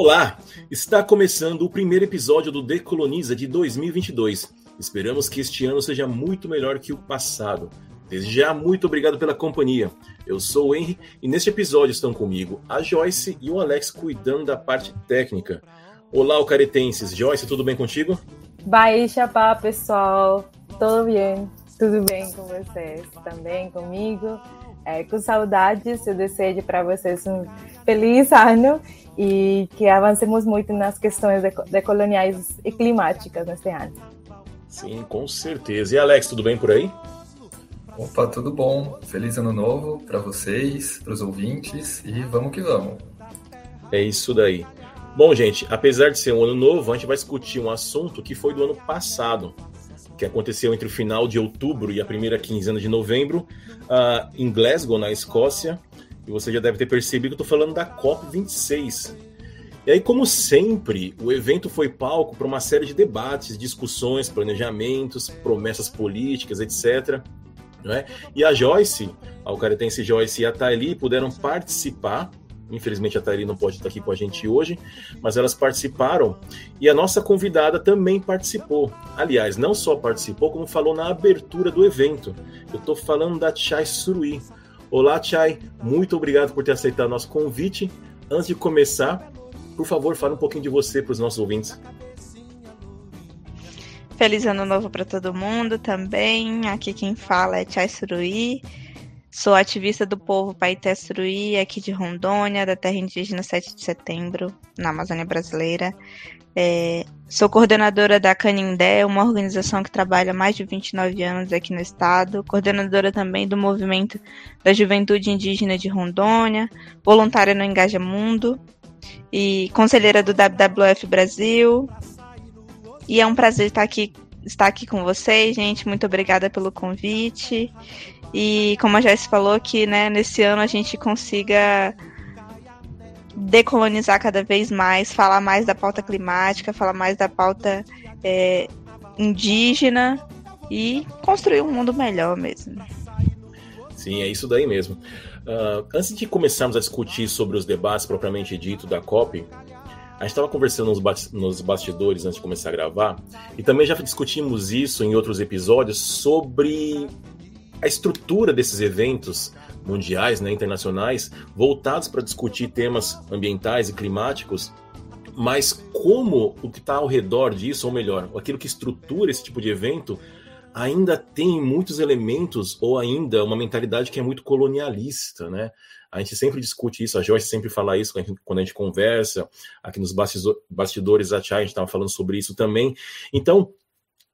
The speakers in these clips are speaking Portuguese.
Olá, está começando o primeiro episódio do Decoloniza de 2022. Esperamos que este ano seja muito melhor que o passado. Desde já, muito obrigado pela companhia. Eu sou o Henry e neste episódio estão comigo a Joyce e o Alex cuidando da parte técnica. Olá, caretenses. Joyce, tudo bem contigo? Baixa, pá, pessoal. Tudo bem? Tudo bem com vocês? Também comigo? É, com saudades, eu desejo para vocês um feliz ano e que avancemos muito nas questões decoloniais e climáticas neste ano. Sim, com certeza. E Alex, tudo bem por aí? Opa, tudo bom. Feliz ano novo para vocês, para os ouvintes e vamos que vamos. É isso daí. Bom, gente, apesar de ser um ano novo, a gente vai discutir um assunto que foi do ano passado, que aconteceu entre o final de outubro e a primeira quinzena de novembro, uh, em Glasgow, na Escócia. E você já deve ter percebido que eu estou falando da COP26. E aí, como sempre, o evento foi palco para uma série de debates, discussões, planejamentos, promessas políticas, etc. É? E a Joyce, a Ucaretense Joyce e a Thaili puderam participar Infelizmente a Thaili não pode estar aqui com a gente hoje, mas elas participaram e a nossa convidada também participou. Aliás, não só participou, como falou na abertura do evento. Eu estou falando da Chai Surui. Olá, Chai, muito obrigado por ter aceitado nosso convite. Antes de começar, por favor, fale um pouquinho de você para os nossos ouvintes. Feliz ano novo para todo mundo também. Aqui quem fala é Chai Surui. Sou ativista do povo Paité Suruí, aqui de Rondônia, da terra indígena 7 de setembro, na Amazônia Brasileira. É, sou coordenadora da Canindé, uma organização que trabalha há mais de 29 anos aqui no estado, coordenadora também do movimento da Juventude Indígena de Rondônia, voluntária no Engaja Mundo e conselheira do WWF Brasil. E é um prazer estar aqui, estar aqui com vocês, gente. Muito obrigada pelo convite. E como a Joyce falou, que né, nesse ano a gente consiga decolonizar cada vez mais, falar mais da pauta climática, falar mais da pauta é, indígena e construir um mundo melhor mesmo. Sim, é isso daí mesmo. Uh, antes de começarmos a discutir sobre os debates propriamente dito da COP, a gente estava conversando nos, nos bastidores antes de começar a gravar, e também já discutimos isso em outros episódios sobre a estrutura desses eventos mundiais, né, internacionais, voltados para discutir temas ambientais e climáticos, mas como o que está ao redor disso, ou melhor, aquilo que estrutura esse tipo de evento, ainda tem muitos elementos ou ainda uma mentalidade que é muito colonialista, né? A gente sempre discute isso, a Joyce sempre fala isso quando a gente, conversa, aqui nos bastidores da Chai a gente estava falando sobre isso também. Então,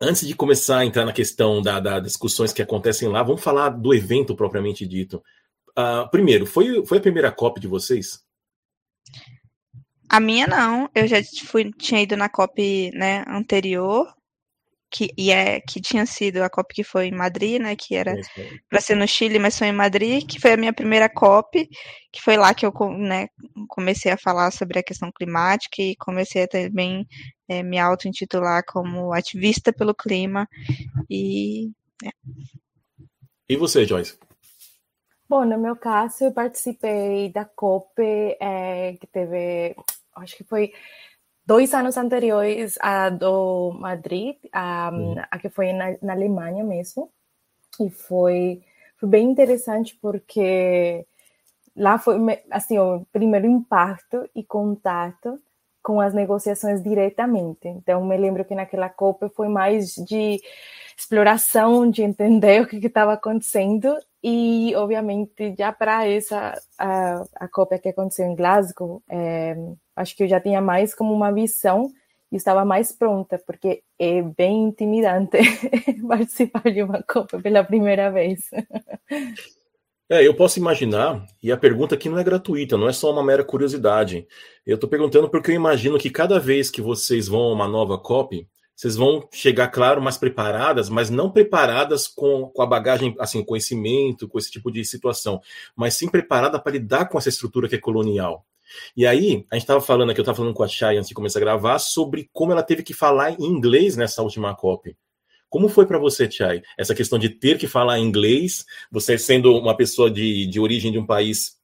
Antes de começar a entrar na questão das da discussões que acontecem lá, vamos falar do evento propriamente dito. Uh, primeiro, foi, foi a primeira COP de vocês? A minha não. Eu já fui, tinha ido na COP né, anterior, que, e é, que tinha sido a COP que foi em Madrid, né? Que era para ser no Chile, mas foi em Madrid, que foi a minha primeira COP, que foi lá que eu né, comecei a falar sobre a questão climática e comecei a também é, me auto-intitular como ativista pelo clima. E. É. E você, Joyce? Bom, no meu caso, eu participei da COP, é, que teve, acho que foi dois anos anteriores a do Madrid, a, uhum. a que foi na, na, Alemanha mesmo, e foi, foi bem interessante porque lá foi assim o primeiro impacto e contato com as negociações diretamente. Então, me lembro que naquela COP foi mais de exploração, de entender o que estava acontecendo e, obviamente, já para essa a, a COP que aconteceu em Glasgow, é, acho que eu já tinha mais como uma visão e estava mais pronta, porque é bem intimidante participar de uma Copa pela primeira vez. É, eu posso imaginar, e a pergunta aqui não é gratuita, não é só uma mera curiosidade. Eu estou perguntando porque eu imagino que cada vez que vocês vão a uma nova COP, vocês vão chegar, claro, mais preparadas, mas não preparadas com, com a bagagem, assim, conhecimento, com esse tipo de situação, mas sim preparada para lidar com essa estrutura que é colonial. E aí, a gente estava falando aqui, eu estava falando com a Chay antes de começar a gravar, sobre como ela teve que falar em inglês nessa última COP. Como foi para você, Chay, essa questão de ter que falar inglês, você sendo uma pessoa de, de origem de um país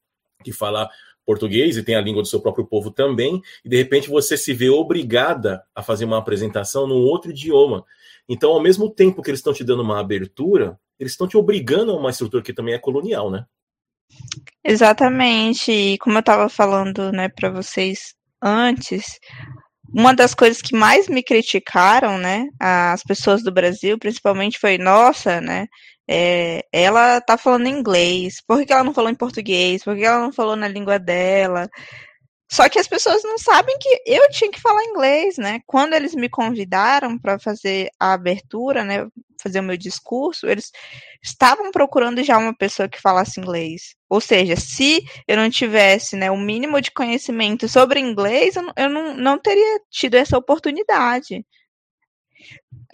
que fala português e tem a língua do seu próprio povo também, e de repente você se vê obrigada a fazer uma apresentação num outro idioma. Então, ao mesmo tempo que eles estão te dando uma abertura, eles estão te obrigando a uma estrutura que também é colonial, né? Exatamente. E como eu estava falando, né, para vocês antes, uma das coisas que mais me criticaram, né, as pessoas do Brasil, principalmente, foi, nossa, né, é, ela tá falando inglês, por que ela não falou em português? Por que ela não falou na língua dela? Só que as pessoas não sabem que eu tinha que falar inglês, né? Quando eles me convidaram para fazer a abertura, né, fazer o meu discurso, eles estavam procurando já uma pessoa que falasse inglês. Ou seja, se eu não tivesse, né, o mínimo de conhecimento sobre inglês, eu, eu não, não teria tido essa oportunidade.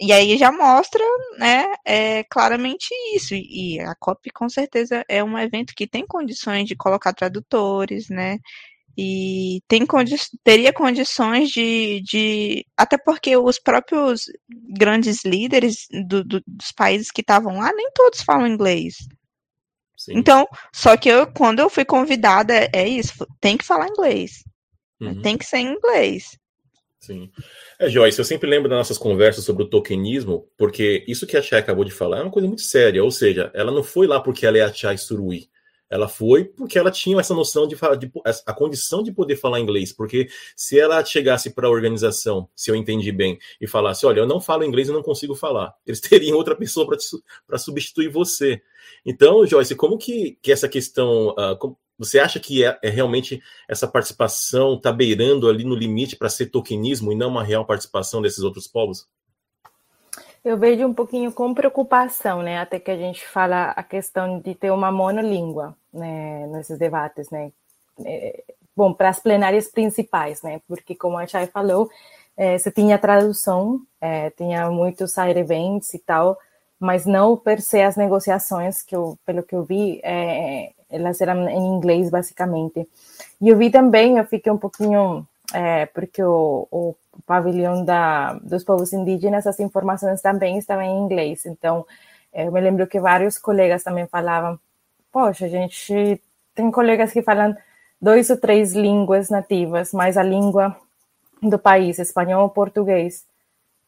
E aí já mostra, né, é, claramente isso. E a COP com certeza é um evento que tem condições de colocar tradutores, né, e tem condi teria condições de, de. Até porque os próprios grandes líderes do, do, dos países que estavam lá, nem todos falam inglês. Sim. Então, só que eu, quando eu fui convidada, é, é isso, tem que falar inglês. Uhum. Tem que ser em inglês. Sim. É, Joyce, eu sempre lembro das nossas conversas sobre o tokenismo, porque isso que a Chay acabou de falar é uma coisa muito séria, ou seja, ela não foi lá porque ela é a Chay Surui. Ela foi porque ela tinha essa noção de, de a condição de poder falar inglês. Porque se ela chegasse para a organização, se eu entendi bem, e falasse: Olha, eu não falo inglês e não consigo falar, eles teriam outra pessoa para substituir você. Então, Joyce, como que, que essa questão. Uh, como, você acha que é, é realmente essa participação está beirando ali no limite para ser tokenismo e não uma real participação desses outros povos? Eu vejo um pouquinho com preocupação, né? Até que a gente fala a questão de ter uma monolíngua né, nesses debates, né? É, bom, para as plenárias principais, né? Porque, como a Chay falou, é, você tinha tradução, é, tinha muitos side events e tal, mas não per se as negociações, que eu, pelo que eu vi, é, elas eram em inglês, basicamente. E eu vi também, eu fiquei um pouquinho, é, porque o, o pavilhão da, dos povos indígenas, as informações também estavam em inglês. Então, eu me lembro que vários colegas também falavam: Poxa, a gente tem colegas que falam dois ou três línguas nativas, mais a língua do país, espanhol ou português.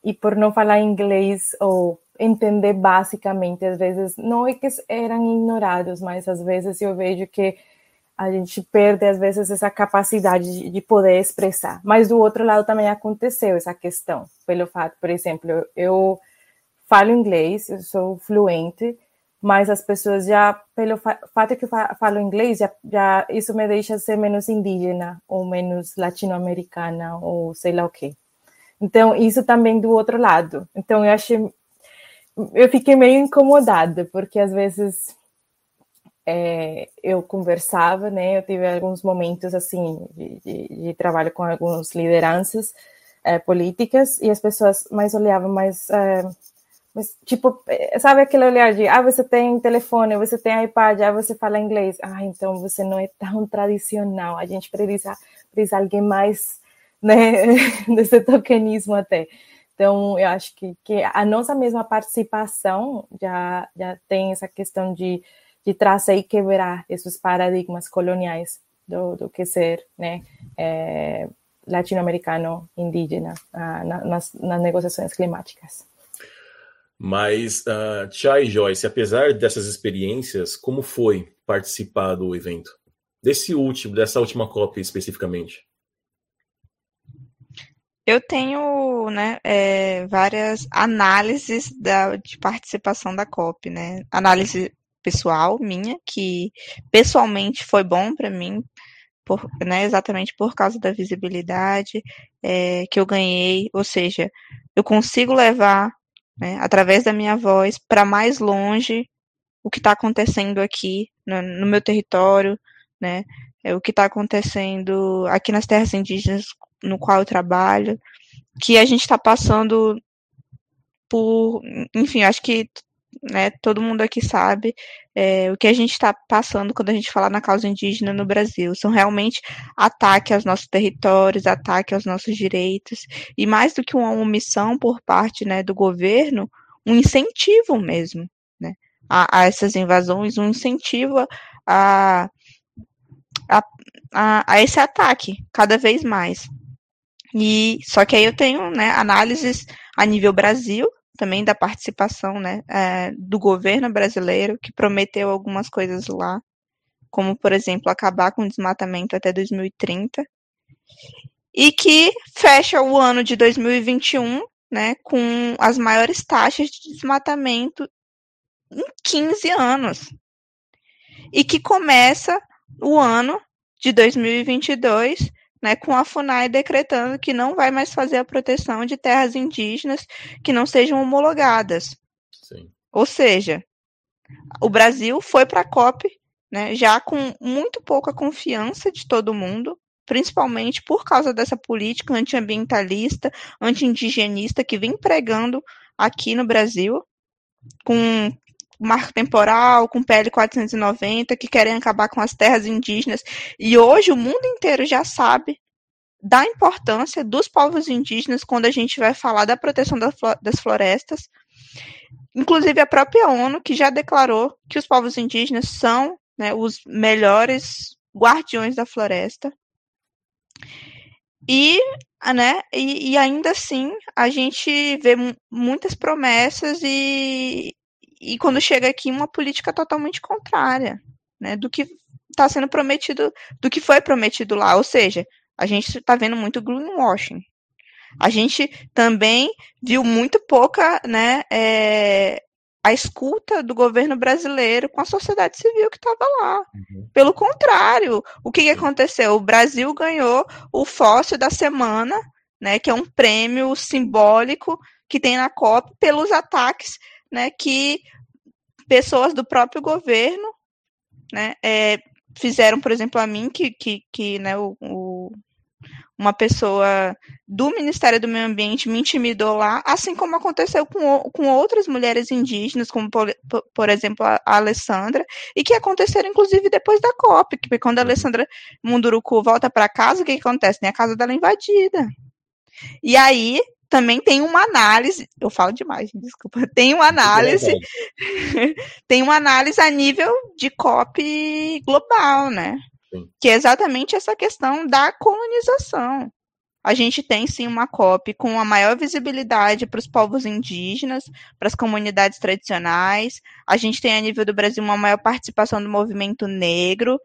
E por não falar inglês ou entender basicamente, às vezes, não é que eram ignorados, mas às vezes eu vejo que a gente perde às vezes essa capacidade de, de, poder expressar. Mas do outro lado também aconteceu essa questão, pelo fato, por exemplo, eu, falo inglês, eu sou fluente, mas as pessoas já, pelo fa fato que eu falo inglês, já, já isso me deixa ser menos indígena ou menos latino-americana ou sei lá o quê. Então, isso também do outro lado. Então, eu achei, eu fiquei meio incomodada, porque às vezes é, eu conversava, né? Eu tive alguns momentos assim de, de, de trabalho com algumas lideranças é, políticas e as pessoas mais olhavam mais, é, tipo, sabe aquele olhar de ah, você tem telefone, você tem iPad, ah, você fala inglês, ah, então você não é tão tradicional. A gente precisa, precisa alguém mais, né, desse tokenismo até. Então, eu acho que, que a nossa mesma participação já, já tem essa questão de de trazer e quebrar esses paradigmas coloniais do, do que ser né, é, latino-americano indígena uh, nas, nas, negociações climáticas. Mas, uh, Chay Joyce, apesar dessas experiências, como foi participar do evento? Desse último, dessa última COP especificamente? Eu tenho né, é, várias análises da, de participação da COP, né? Análise pessoal minha, que pessoalmente foi bom para mim, por, né, exatamente por causa da visibilidade é, que eu ganhei, ou seja, eu consigo levar, né, através da minha voz, para mais longe o que está acontecendo aqui no, no, meu território, né, é, o que está acontecendo aqui nas terras indígenas no qual eu trabalho, que a gente está passando por, enfim, acho que né, todo mundo aqui sabe é, o que a gente está passando quando a gente fala na causa indígena no Brasil. São realmente ataques aos nossos territórios, ataques aos nossos direitos, e mais do que uma omissão por parte né, do governo, um incentivo mesmo né, a, a essas invasões, um incentivo a, a a, a esse ataque cada vez mais. E só que aí eu tenho né, análises a nível Brasil, também da participação né, é, do governo brasileiro, que prometeu algumas coisas lá, como, por exemplo, acabar com o desmatamento até 2030, e que fecha o ano de 2021 né, com as maiores taxas de desmatamento em 15 anos. E que começa o ano de 2022 né, com a FUNAI decretando que não vai mais fazer a proteção de terras indígenas que não sejam homologadas. Sim. Ou seja, o Brasil foi para a COP né, já com muito pouca confiança de todo mundo, principalmente por causa dessa política antiambientalista, anti-indigenista que vem pregando aqui no Brasil, com marco temporal, com PL 490, que querem acabar com as terras indígenas. E hoje o mundo inteiro já sabe da importância dos povos indígenas quando a gente vai falar da proteção das florestas. Inclusive a própria ONU, que já declarou que os povos indígenas são né, os melhores guardiões da floresta. E, né, e, e ainda assim a gente vê muitas promessas e, e quando chega aqui uma política totalmente contrária, né, do que está sendo prometido, do que foi prometido lá. Ou seja, a gente está vendo muito greenwashing. A gente também viu muito pouca, né, é, a escuta do governo brasileiro com a sociedade civil que estava lá. Uhum. Pelo contrário, o que, que aconteceu? O Brasil ganhou o fóssil da semana, né, que é um prêmio simbólico que tem na COP pelos ataques né, que pessoas do próprio governo né, é, fizeram, por exemplo, a mim, que, que, que né, o, o, uma pessoa do Ministério do Meio Ambiente me intimidou lá, assim como aconteceu com, com outras mulheres indígenas, como, por, por exemplo, a, a Alessandra, e que aconteceram, inclusive, depois da COP, que quando a Alessandra Munduruku volta para casa, o que, que acontece? Tem a casa dela invadida. E aí, também tem uma análise, eu falo demais, desculpa, tem uma análise, tem uma análise a nível de COP global, né? Sim. Que é exatamente essa questão da colonização. A gente tem sim uma COP com a maior visibilidade para os povos indígenas, para as comunidades tradicionais. A gente tem a nível do Brasil uma maior participação do movimento negro,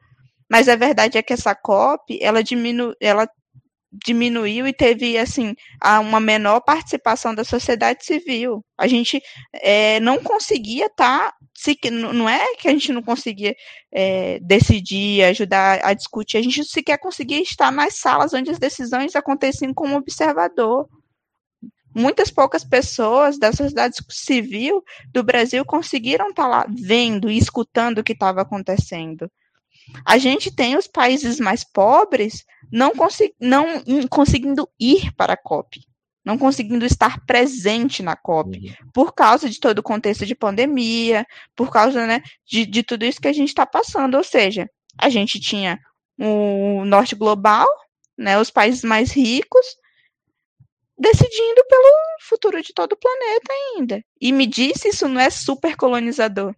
mas a verdade é que essa COP ela diminui, ela diminuiu e teve assim uma menor participação da sociedade civil. A gente é, não conseguia estar, tá, não é que a gente não conseguia é, decidir, ajudar a discutir, a gente sequer conseguia estar nas salas onde as decisões aconteciam como observador. Muitas poucas pessoas da sociedade civil do Brasil conseguiram estar tá lá vendo e escutando o que estava acontecendo. A gente tem os países mais pobres não, não conseguindo ir para a COP, não conseguindo estar presente na COP, uhum. por causa de todo o contexto de pandemia, por causa né, de, de tudo isso que a gente está passando. Ou seja, a gente tinha o norte global, né, os países mais ricos, decidindo pelo futuro de todo o planeta ainda. E me disse isso não é super colonizador.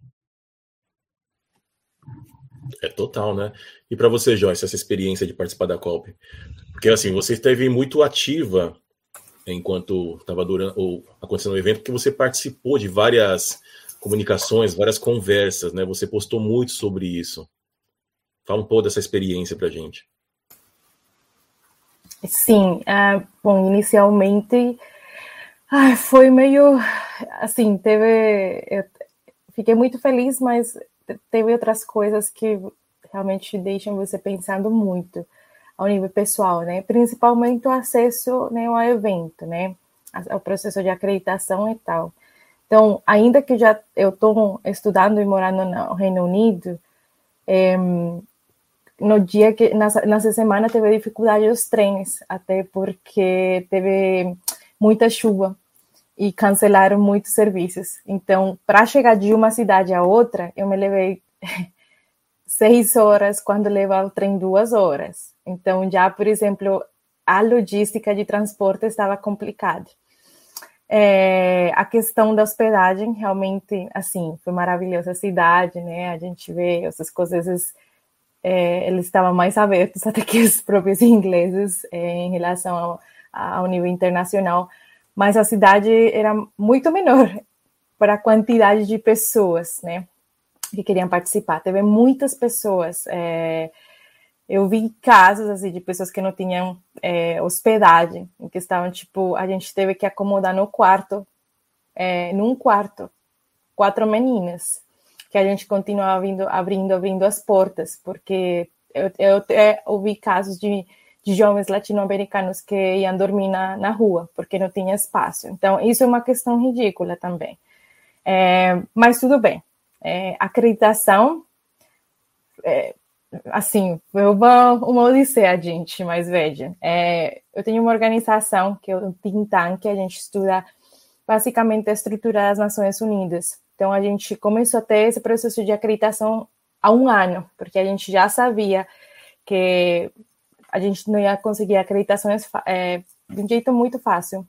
É total, né? E para você, Joyce, essa experiência de participar da COP? Porque assim, você esteve muito ativa enquanto estava durando ou acontecendo o evento, porque você participou de várias comunicações, várias conversas, né? Você postou muito sobre isso. Fala um pouco dessa experiência para gente. Sim, uh, bom, inicialmente uh, foi meio assim, teve, eu fiquei muito feliz, mas teve outras coisas que realmente deixam você pensando muito ao nível pessoal, né? Principalmente o acesso né, ao evento, né? O processo de acreditação e tal. Então, ainda que já eu estou estudando e morando no Reino Unido, é, no dia que nessa, nessa semana teve dificuldade dos trens, até porque teve muita chuva e cancelaram muitos serviços. Então, para chegar de uma cidade a outra, eu me levei seis horas quando leva o trem duas horas. Então, já, por exemplo, a logística de transporte estava complicada. É, a questão da hospedagem, realmente, assim, foi maravilhosa a cidade, né? A gente vê essas coisas é, eles estavam mais abertos até que os próprios ingleses é, em relação ao, ao nível internacional, mas a cidade era muito menor para a quantidade de pessoas, né, que queriam participar. Teve muitas pessoas. É, eu vi casos assim de pessoas que não tinham é, hospedagem, em que estavam tipo, a gente teve que acomodar no quarto, é, num quarto, quatro meninas, que a gente continuava vindo, abrindo, abrindo as portas, porque eu, eu é, ouvi casos de jovens latino-americanos que iam dormir na, na rua, porque não tinha espaço. Então, isso é uma questão ridícula também. É, mas tudo bem. É, acreditação, é, assim, foi uma, uma odisseia, gente, mas veja, eu tenho uma organização que é o think tank, que a gente estuda basicamente a estrutura das Nações Unidas. Então, a gente começou a ter esse processo de acreditação há um ano, porque a gente já sabia que a gente não ia conseguir acreditações é, de um jeito muito fácil.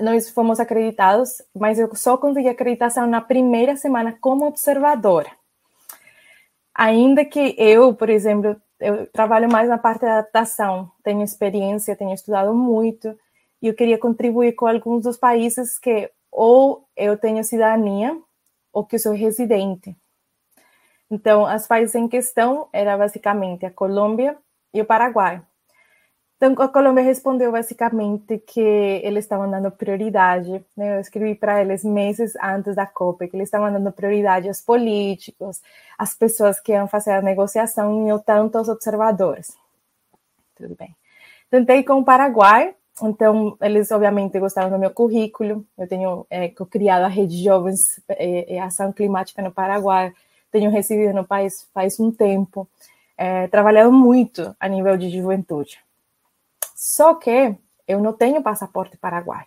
Nós fomos acreditados, mas eu só consegui acreditação na primeira semana como observadora. Ainda que eu, por exemplo, eu trabalho mais na parte da adaptação, tenho experiência, tenho estudado muito, e eu queria contribuir com alguns dos países que ou eu tenho cidadania ou que eu sou residente. Então, as países em questão era basicamente a Colômbia e o Paraguai. Então, a Colômbia respondeu basicamente que eles estavam dando prioridade, né? eu escrevi para eles meses antes da COP, que eles estavam dando prioridade aos políticos, às pessoas que iam fazer a negociação e não tanto aos observadores. Tudo bem. Tentei com o Paraguai, então eles obviamente gostaram do meu currículo, eu tenho é, criado a Rede Jovens é, é, Ação Climática no Paraguai, tenho residido no país faz um tempo, é, trabalhado muito a nível de juventude. Só que eu não tenho passaporte paraguaio.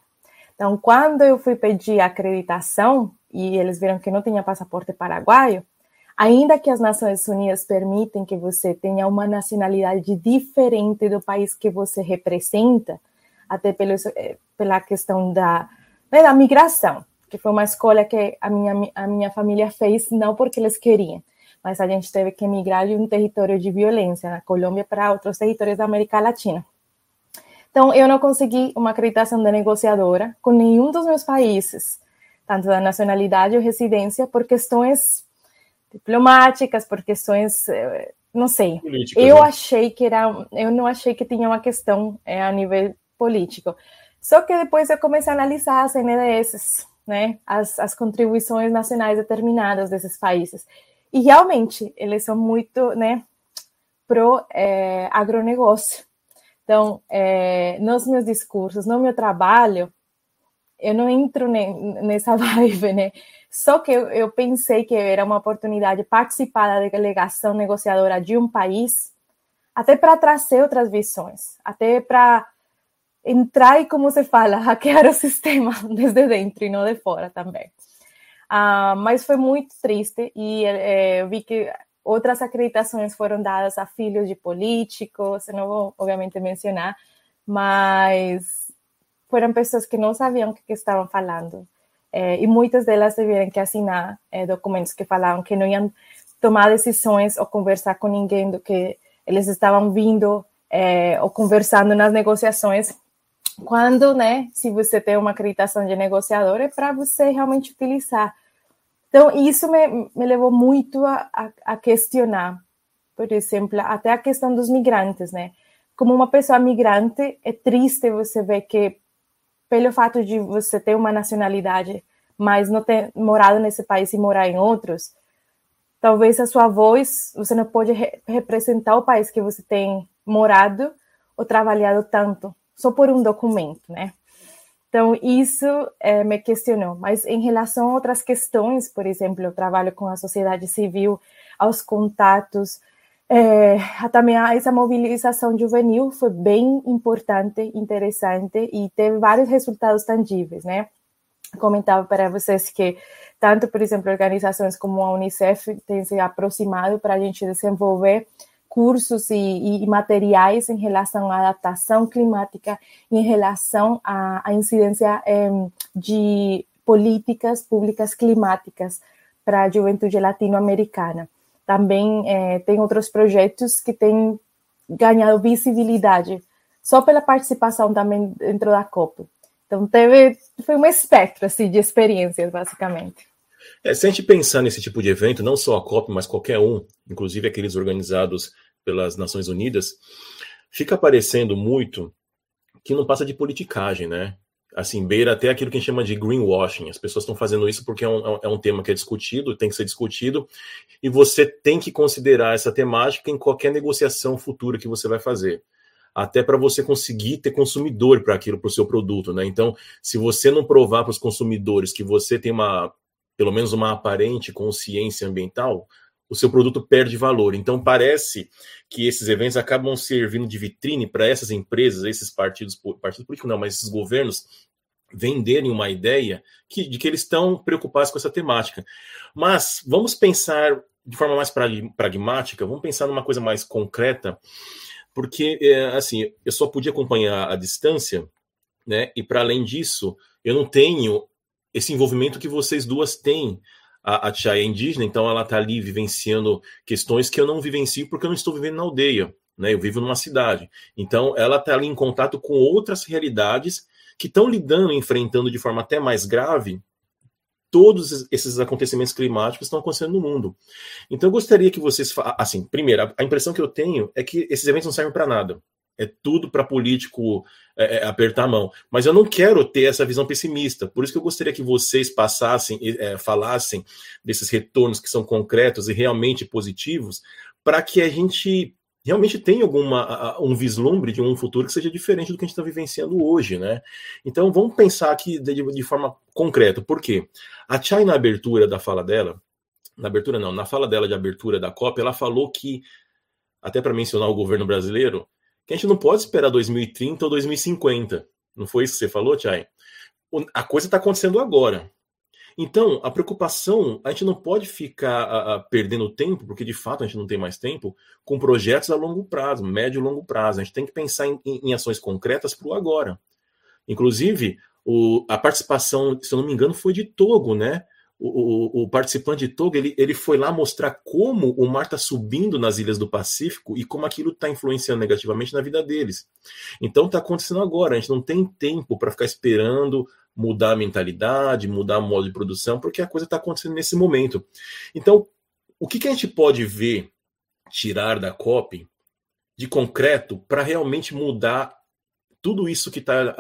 Então, quando eu fui pedir acreditação e eles viram que não tinha passaporte paraguaio, ainda que as Nações Unidas permitem que você tenha uma nacionalidade diferente do país que você representa, até pelo, eh, pela questão da, né, da migração, que foi uma escolha que a minha, a minha família fez, não porque eles queriam, mas a gente teve que migrar de um território de violência na Colômbia para outros territórios da América Latina. Então, eu não consegui uma acreditação de negociadora com nenhum dos meus países, tanto da nacionalidade ou residência, por questões diplomáticas, por questões, eh, não sei. Políticas, eu né? achei que era, eu não achei que tinha uma questão é, a nível político. Só que depois eu comecei a analisar as NDS, né, as, as contribuições nacionais determinadas desses países. E realmente, eles são muito, né, pro é, agronegócio. Então, é, nos meus discursos, no meu trabalho, eu não entro ne, nessa vibe, né? Só que eu, eu, pensei que era uma oportunidade participar da delegação negociadora de um país, até para trazer outras visões, até para entrar e, como se fala, hackear o sistema desde dentro e não de fora também. Uh, mas foi muito triste e é, eu vi que Outras acreditações foram dadas a filhos de políticos, não vou, obviamente, mencionar, mas foram pessoas que não sabiam o que, que estavam falando. É, e muitas delas tiveram que assinar é, documentos que falavam que não iam tomar decisões ou conversar com ninguém do que eles estavam vindo é, ou conversando nas negociações. Quando, né, se você tem uma acreditação de negociador, é para você realmente utilizar então, isso me, me levou muito a, a, a, questionar, por exemplo, até a questão dos migrantes, né? Como uma pessoa migrante, é triste você ver que, pelo fato de você ter uma nacionalidade, mas não ter morado nesse país e morar em outros, talvez a sua voz, você não pode re representar o país que você tem morado ou trabalhado tanto, só por um documento, né? Então, isso é, me questionou. Mas em relação a outras questões, por exemplo, o trabalho com a sociedade civil, aos contatos, é, também essa mobilização juvenil foi bem importante, interessante e teve vários resultados tangíveis, né? Comentava para vocês que tanto, por exemplo, organizações como a Unicef têm se aproximado para a gente desenvolver cursos e, e, materiais em relação à adaptação climática, em relação à, à incidência de políticas públicas climáticas para a juventude latino-americana. também é, tem outros projetos que têm ganhado visibilidade só pela participação também dentro da COP. Então teve foi um espectro assim de experiências basicamente. É, se a gente pensar nesse tipo de evento, não só a COP, mas qualquer um, inclusive aqueles organizados pelas Nações Unidas, fica aparecendo muito que não passa de politicagem, né? Assim, beira até aquilo que a gente chama de greenwashing. As pessoas estão fazendo isso porque é um, é um tema que é discutido, tem que ser discutido, e você tem que considerar essa temática em qualquer negociação futura que você vai fazer. Até para você conseguir ter consumidor para aquilo, para o seu produto, né? Então, se você não provar para os consumidores que você tem uma, pelo menos uma aparente consciência ambiental, o seu produto perde valor. Então, parece que esses eventos acabam servindo de vitrine para essas empresas, esses partidos, partidos políticos não, mas esses governos venderem uma ideia que, de que eles estão preocupados com essa temática. Mas vamos pensar de forma mais pragmática, vamos pensar numa coisa mais concreta, porque, é, assim, eu só podia acompanhar a distância, né? E para além disso, eu não tenho esse envolvimento que vocês duas têm a, a Tia é indígena, então ela está ali vivenciando questões que eu não vivencio porque eu não estou vivendo na aldeia, né? Eu vivo numa cidade. Então ela está ali em contato com outras realidades que estão lidando, enfrentando de forma até mais grave todos esses acontecimentos climáticos estão acontecendo no mundo. Então eu gostaria que vocês, assim, primeiro, a impressão que eu tenho é que esses eventos não servem para nada é tudo para político é, é, apertar a mão. Mas eu não quero ter essa visão pessimista. Por isso que eu gostaria que vocês passassem, é, falassem desses retornos que são concretos e realmente positivos, para que a gente realmente tenha alguma um vislumbre de um futuro que seja diferente do que a gente está vivenciando hoje, né? Então vamos pensar aqui de, de forma concreta. Por quê? A Chay, na abertura da fala dela, na abertura não, na fala dela de abertura da COP, ela falou que, até para mencionar o governo brasileiro, que a gente não pode esperar 2030 ou 2050. Não foi isso que você falou, Tchai? A coisa está acontecendo agora. Então, a preocupação, a gente não pode ficar a, a, perdendo tempo, porque de fato a gente não tem mais tempo, com projetos a longo prazo, médio e longo prazo. A gente tem que pensar em, em, em ações concretas para o agora. Inclusive, o, a participação, se eu não me engano, foi de Togo, né? O, o, participante de Togo ele, ele foi lá mostrar como o mar está subindo nas ilhas do Pacífico e como aquilo está influenciando negativamente na vida deles. Então está acontecendo agora. A gente não tem tempo para ficar esperando mudar a mentalidade, mudar o modo de produção, porque a coisa está acontecendo nesse momento. Então, o que, que a gente pode ver, tirar da COP de concreto para realmente mudar tudo isso que está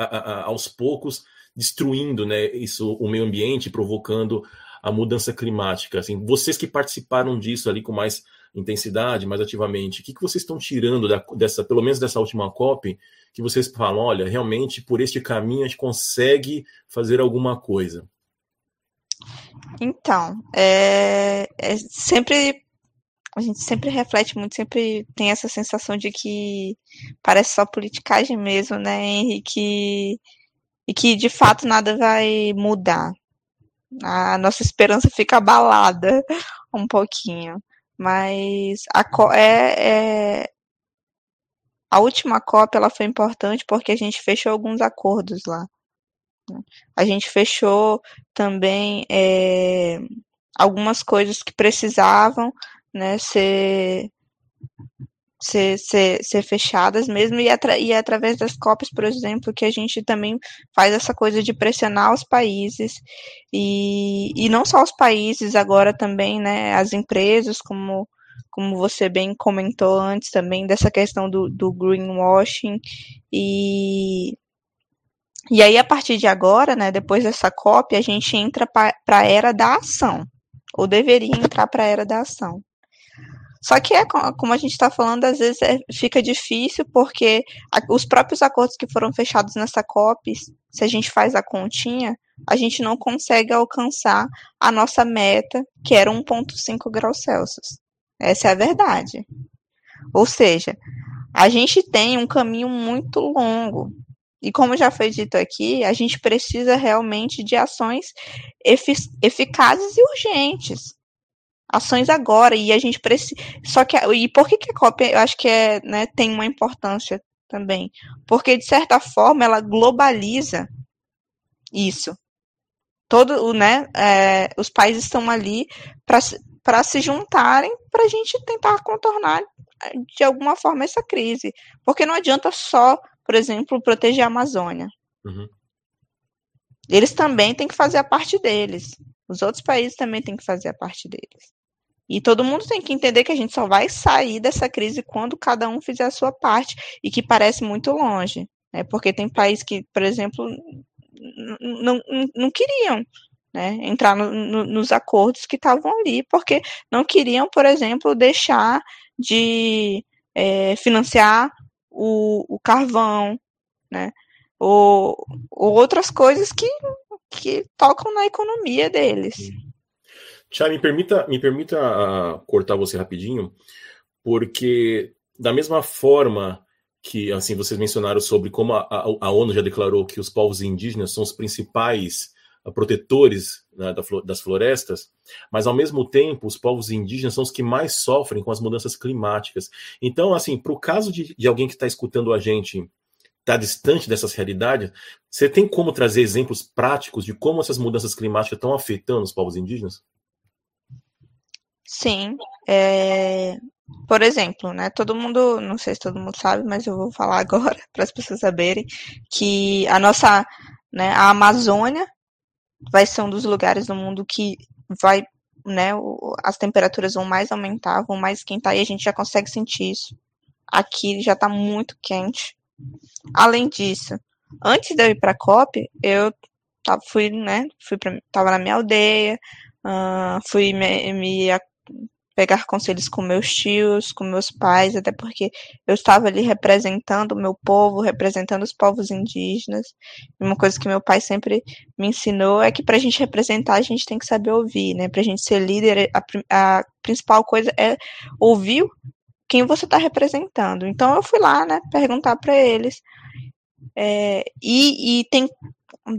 aos poucos destruindo né, isso, o meio ambiente, provocando a mudança climática. Assim, vocês que participaram disso ali com mais intensidade, mais ativamente, o que, que vocês estão tirando da, dessa, pelo menos dessa última COP, que vocês falam, olha, realmente por este caminho a gente consegue fazer alguma coisa? Então, é, é sempre a gente sempre reflete muito, sempre tem essa sensação de que parece só politicagem mesmo, né, Henrique? E que de fato nada vai mudar a nossa esperança fica abalada um pouquinho. Mas a, é, é, a última COP ela foi importante porque a gente fechou alguns acordos lá. Né. A gente fechou também é, algumas coisas que precisavam né, ser ser, ser, ser fechadas mesmo, e, atra e é através das COPs, por exemplo, que a gente também faz essa coisa de pressionar os países, e, e não só os países, agora também né, as empresas, como, como você bem comentou antes também, dessa questão do, do greenwashing, e, e aí a partir de agora, né, depois dessa COP, a gente entra para a era da ação, ou deveria entrar para a era da ação. Só que é como a gente está falando, às vezes é, fica difícil porque os próprios acordos que foram fechados nessa COP, se a gente faz a continha, a gente não consegue alcançar a nossa meta, que era 1,5 graus Celsius. Essa é a verdade. Ou seja, a gente tem um caminho muito longo. E como já foi dito aqui, a gente precisa realmente de ações eficazes e urgentes ações agora e a gente precisa. Só que e por que, que a cópia eu acho que é, né, tem uma importância também? Porque de certa forma ela globaliza isso. Todo, né, é, os países estão ali para se juntarem para a gente tentar contornar de alguma forma essa crise. Porque não adianta só, por exemplo, proteger a Amazônia. Uhum. Eles também têm que fazer a parte deles. Os outros países também têm que fazer a parte deles. E todo mundo tem que entender que a gente só vai sair dessa crise quando cada um fizer a sua parte e que parece muito longe. Né? Porque tem países que, por exemplo, não, não, queriam né, entrar no, no, nos acordos que estavam ali, porque não queriam, por exemplo, deixar de é, financiar o, o carvão, né, ou, ou, outras coisas que, que tocam na economia deles. Tiago, me permita, me permita uh, cortar você rapidinho, porque da mesma forma que assim vocês mencionaram sobre como a, a, a ONU já declarou que os povos indígenas são os principais protetores né, das florestas, mas ao mesmo tempo os povos indígenas são os que mais sofrem com as mudanças climáticas. Então, assim, para o caso de, de alguém que está escutando a gente está distante dessas realidades, você tem como trazer exemplos práticos de como essas mudanças climáticas estão afetando os povos indígenas? Sim. É... Por exemplo, né? Todo mundo, não sei se todo mundo sabe, mas eu vou falar agora para as pessoas saberem que a nossa, né, a Amazônia vai ser um dos lugares no mundo que vai, né, as temperaturas vão mais aumentar, vão mais esquentar e a gente já consegue sentir isso. Aqui já está muito quente. Além disso, antes de eu ir para a COP, eu fui, né, fui pra, tava na minha aldeia, uh, fui me, me pegar conselhos com meus tios, com meus pais, até porque eu estava ali representando o meu povo, representando os povos indígenas. E uma coisa que meu pai sempre me ensinou é que para a gente representar, a gente tem que saber ouvir, né? Para a gente ser líder, a, a principal coisa é ouvir quem você está representando. Então eu fui lá, né, perguntar para eles. É, e, e tem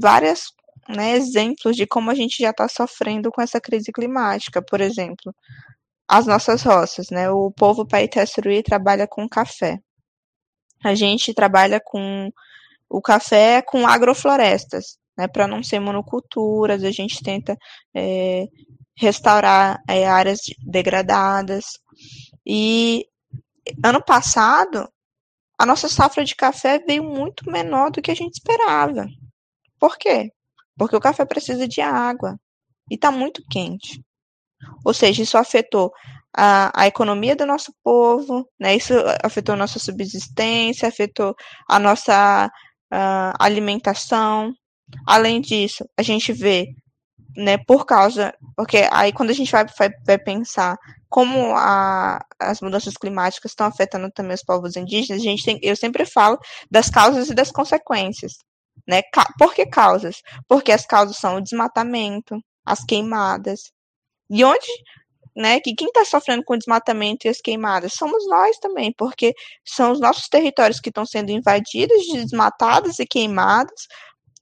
várias né, exemplos de como a gente já está sofrendo com essa crise climática, por exemplo as nossas roças, né? O povo Paitesruí trabalha com café. A gente trabalha com o café com agroflorestas, né? Para não ser monoculturas, a gente tenta é, restaurar é, áreas degradadas. E ano passado, a nossa safra de café veio muito menor do que a gente esperava. Por quê? Porque o café precisa de água e está muito quente. Ou seja, isso afetou a, a economia do nosso povo, né? isso afetou a nossa subsistência, afetou a nossa uh, alimentação. Além disso, a gente vê, né, por causa. Porque aí quando a gente vai, vai, vai pensar como a, as mudanças climáticas estão afetando também os povos indígenas, a gente tem, eu sempre falo das causas e das consequências. Né? Por que causas? Porque as causas são o desmatamento, as queimadas, e onde, né, que quem está sofrendo com o desmatamento e as queimadas somos nós também, porque são os nossos territórios que estão sendo invadidos, desmatados e queimados,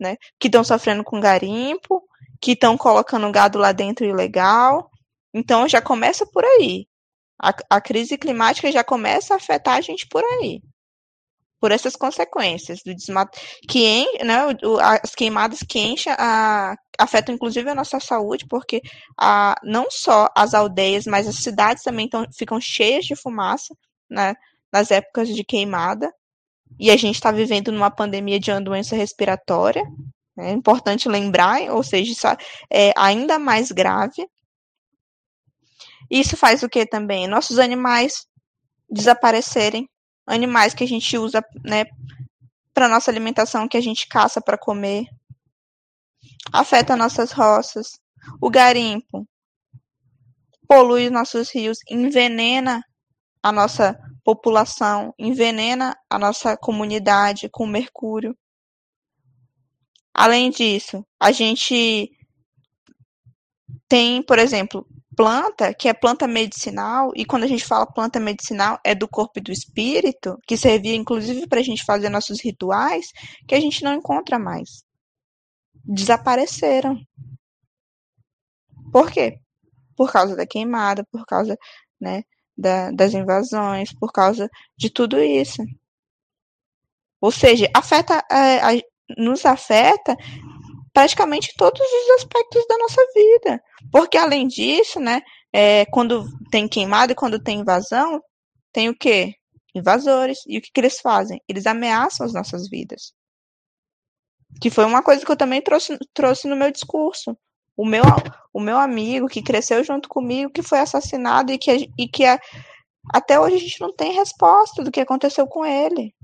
né, que estão sofrendo com garimpo, que estão colocando gado lá dentro ilegal. Então já começa por aí. A, a crise climática já começa a afetar a gente por aí por essas consequências do desmato que en, né, as queimadas que enchem a, afetam inclusive a nossa saúde porque a, não só as aldeias mas as cidades também tão, ficam cheias de fumaça né, nas épocas de queimada. E a gente está vivendo numa pandemia de uma doença respiratória né, é importante lembrar ou seja isso é ainda mais grave. Isso faz o que também? Nossos animais desaparecerem animais que a gente usa, né, para nossa alimentação, que a gente caça para comer. Afeta nossas roças. O garimpo polui os nossos rios, envenena a nossa população, envenena a nossa comunidade com mercúrio. Além disso, a gente tem, por exemplo, planta, que é planta medicinal, e quando a gente fala planta medicinal, é do corpo e do espírito, que servia inclusive para a gente fazer nossos rituais, que a gente não encontra mais. Desapareceram. Por quê? Por causa da queimada, por causa né, da, das invasões, por causa de tudo isso. Ou seja, afeta, é, nos afeta praticamente todos os aspectos da nossa vida. Porque, além disso, né, é, quando tem queimada e quando tem invasão, tem o quê? Invasores. E o que, que eles fazem? Eles ameaçam as nossas vidas. Que foi uma coisa que eu também trouxe, trouxe no meu discurso. O meu, o meu amigo que cresceu junto comigo, que foi assassinado e que, e que a, até hoje a gente não tem resposta do que aconteceu com ele.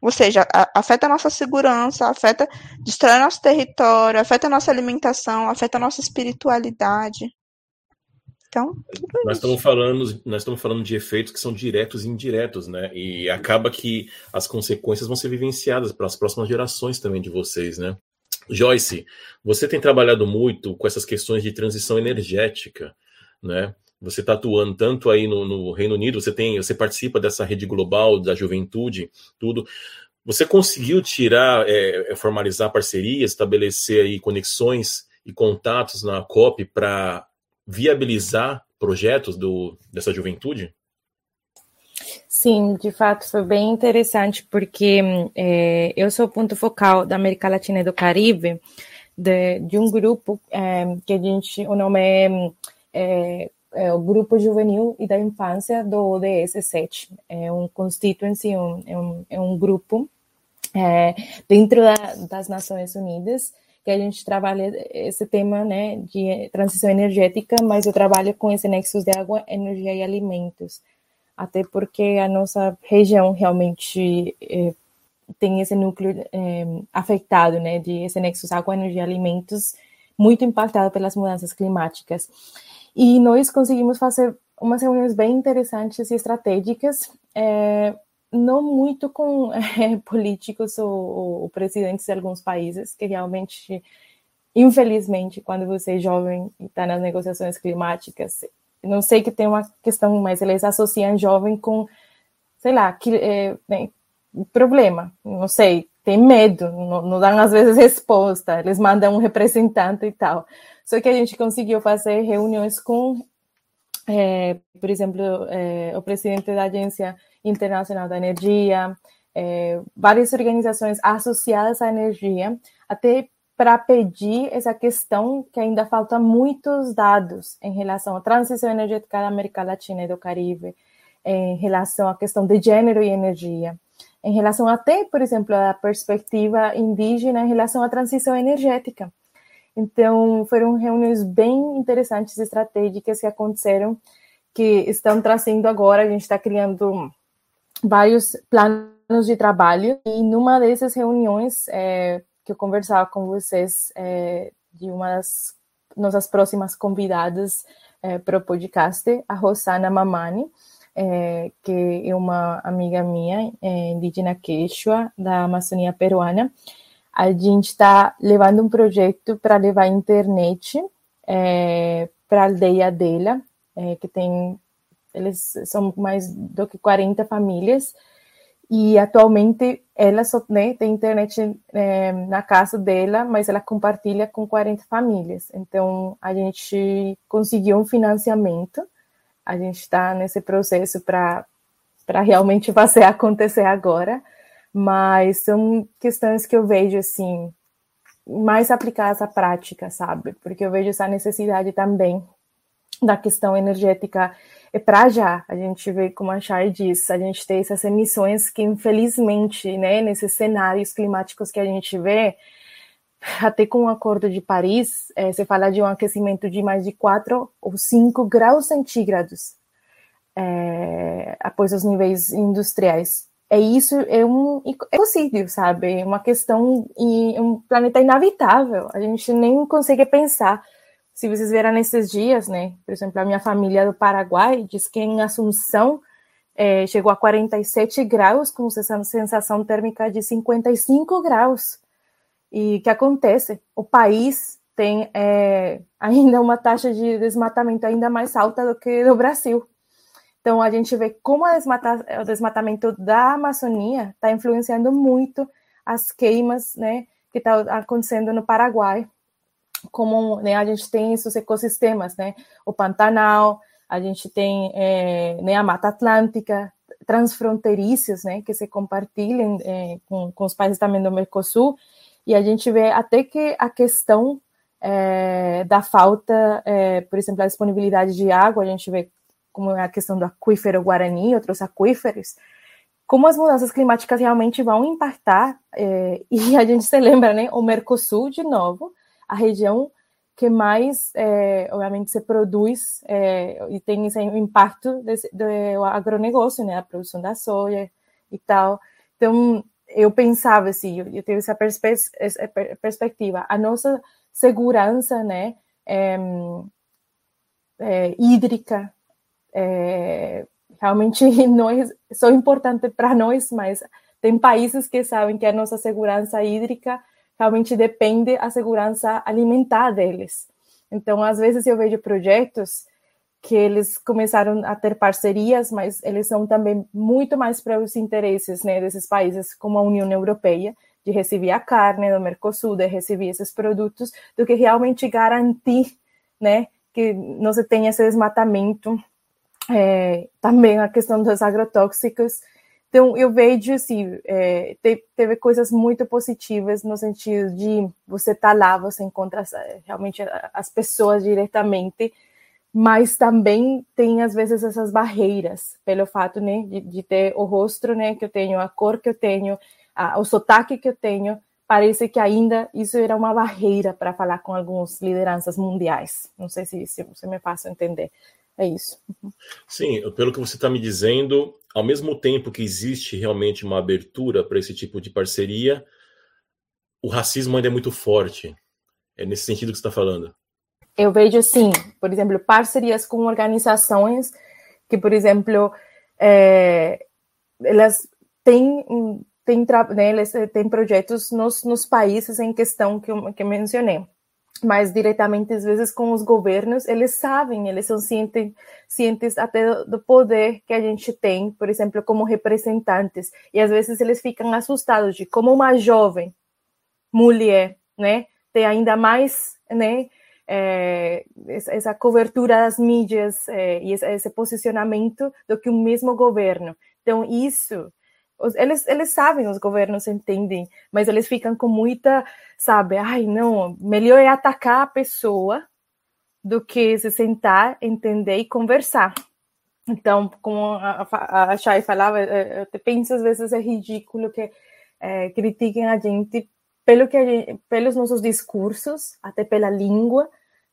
Ou seja, afeta a nossa segurança, afeta, destrói nosso território, afeta a nossa alimentação, afeta a nossa espiritualidade. Então, nós estamos falando, nós estamos falando de efeitos que são diretos e indiretos, né? E acaba que as consequências vão ser vivenciadas para as próximas gerações também de vocês, né? Joyce, você tem trabalhado muito com essas questões de transição energética, né? Você está atuando tanto aí no, no, Reino Unido, você tem, você participa dessa rede global da juventude, tudo. Você conseguiu tirar, é, é formalizar parcerias, estabelecer aí conexões e contatos na COP para viabilizar projetos do, dessa juventude? Sim, de fato foi bem interessante, porque é, eu sou ponto focal da América Latina e do Caribe, de, de um grupo é, que a gente, o nome é, é, é, o Grupo Juvenil e da Infância do ODS 7. É um constituency, um, é, um, é um grupo é, dentro da, das Nações Unidas que a gente trabalha esse tema né, de transição energética, mas eu trabalho com esse nexo de água, energia e alimentos, até porque a nossa região realmente é, tem esse núcleo é, afetado, né, de esse nexo água, energia e alimentos, muito impactado pelas mudanças climáticas. E nós conseguimos fazer umas reuniões bem interessantes e estratégicas, é, não muito com é, políticos ou, ou, presidentes de alguns países, que realmente, infelizmente, quando você é jovem e está nas negociações climáticas, não sei que tem uma questão, mas eles associam jovem com, sei lá, que, é, né, problema, não sei, tem medo, não, não dão às vezes resposta, eles mandam um representante e tal. Só que a gente conseguiu fazer reuniões com, é, por exemplo, é, o presidente da agência Internacional da Energia, é, várias organizações associadas à energia, até para pedir essa questão que ainda falta muitos dados em relação à transição energética da América Latina e do Caribe, em relação à questão de gênero e energia, em relação até, por exemplo, à perspectiva indígena em relação à transição energética. Então, foram reuniões bem interessantes estratégicas que aconteceram, que estão trazendo agora, a gente está criando vários planos de trabalho e numa dessas reuniões é, que eu conversava com vocês é, de uma das nossas próximas convidadas é, para o podcast, a Rosana Mamani, é, que é uma amiga minha, é, indígena quechua, da Amazônia peruana. A gente está levando um projeto para levar internet é, para a aldeia dela, que tem eles são mais do que 40 famílias. E atualmente ela só né, tem internet é, na casa dela, mas ela compartilha com 40 famílias. Então a gente conseguiu um financiamento, a gente está nesse processo para realmente fazer acontecer agora, mas são questões que eu vejo assim mais aplicadas à prática, sabe? Porque eu vejo essa necessidade também da questão energética é para já. A gente vê, como a Chay diz, a gente tem essas emissões que, infelizmente, né, nesses cenários climáticos que a gente vê, até com o Acordo de Paris, é, se fala de um aquecimento de mais de 4 ou 5 graus centígrados é, após os níveis industriais. É isso, é um ecocídio, sabe? É uma questão, um planeta inabitável. A gente nem consegue pensar se vocês verem nesses dias, né? Por exemplo, a minha família do Paraguai diz que em Assunção é, chegou a 47 graus, com sensação térmica de 55 graus. E o que acontece? O país tem é, ainda uma taxa de desmatamento ainda mais alta do que no Brasil. Então, a gente vê como desmata, o desmatamento da Amazônia está influenciando muito as queimas né, que estão tá acontecendo no Paraguai como né, a gente tem esses ecossistemas, né? O Pantanal, a gente tem é, né, a Mata Atlântica, transfronteiriças, né? Que se compartilham é, com, com os países também do Mercosul, e a gente vê até que a questão é, da falta, é, por exemplo, a disponibilidade de água, a gente vê como é a questão do aquífero Guarani, outros aquíferos, como as mudanças climáticas realmente vão impactar, é, e a gente se lembra, né, o Mercosul, de novo, a região que mais, é, obviamente, se produz é, e tem esse impacto desse, do agronegócio, né, a produção da soja e tal. Então, eu pensava assim, eu, eu essa, perspe essa, perspectiva, a nossa segurança, né, hídrica, é, realmente não é só importante para nós, mas tem países que sabem que a nossa segurança hídrica realmente depende a segurança alimentar deles. Então, às vezes eu vejo projetos que eles começaram a ter parcerias, mas eles são também muito mais para os interesses né, desses países, como a União Europeia, de receber a carne do Mercosul, de receber esses produtos, do que realmente garantir né, que não se tenha esse desmatamento. É, também a questão dos agrotóxicos, então, eu vejo, assim, é, teve coisas muito positivas no sentido de você estar tá lá, você encontra realmente as pessoas diretamente, mas também tem, às vezes, essas barreiras, pelo fato, né, de, de ter o rosto, né, que eu tenho, a cor que eu tenho, a, o sotaque que eu tenho, parece que ainda isso era uma barreira para falar com algumas lideranças mundiais. Não sei se, se você me faço entender. É isso. Sim, pelo que você está me dizendo, ao mesmo tempo que existe realmente uma abertura para esse tipo de parceria, o racismo ainda é muito forte. É nesse sentido que você está falando. Eu vejo, sim, por exemplo, parcerias com organizações que, por exemplo, é, elas têm, têm, né, elas têm projetos nos, nos países em questão que que eu mencionei mas diretamente às vezes com os governos, eles sabem, eles são cientes, cientes até do poder que a gente tem, por exemplo, como representantes, e às vezes eles ficam assustados de como uma jovem mulher, né, tem ainda mais, né, é, essa cobertura das mídias é, e esse posicionamento do que o mesmo governo. Então isso eles, eles sabem, os governos entendem, mas eles ficam com muita, sabe, ai, não, melhor é atacar a pessoa do que se sentar, entender e conversar. Então, como a, a Chay falava, é, eu penso às vezes é ridículo que é, critiquem a gente pelo que gente, pelos nossos discursos, até pela língua,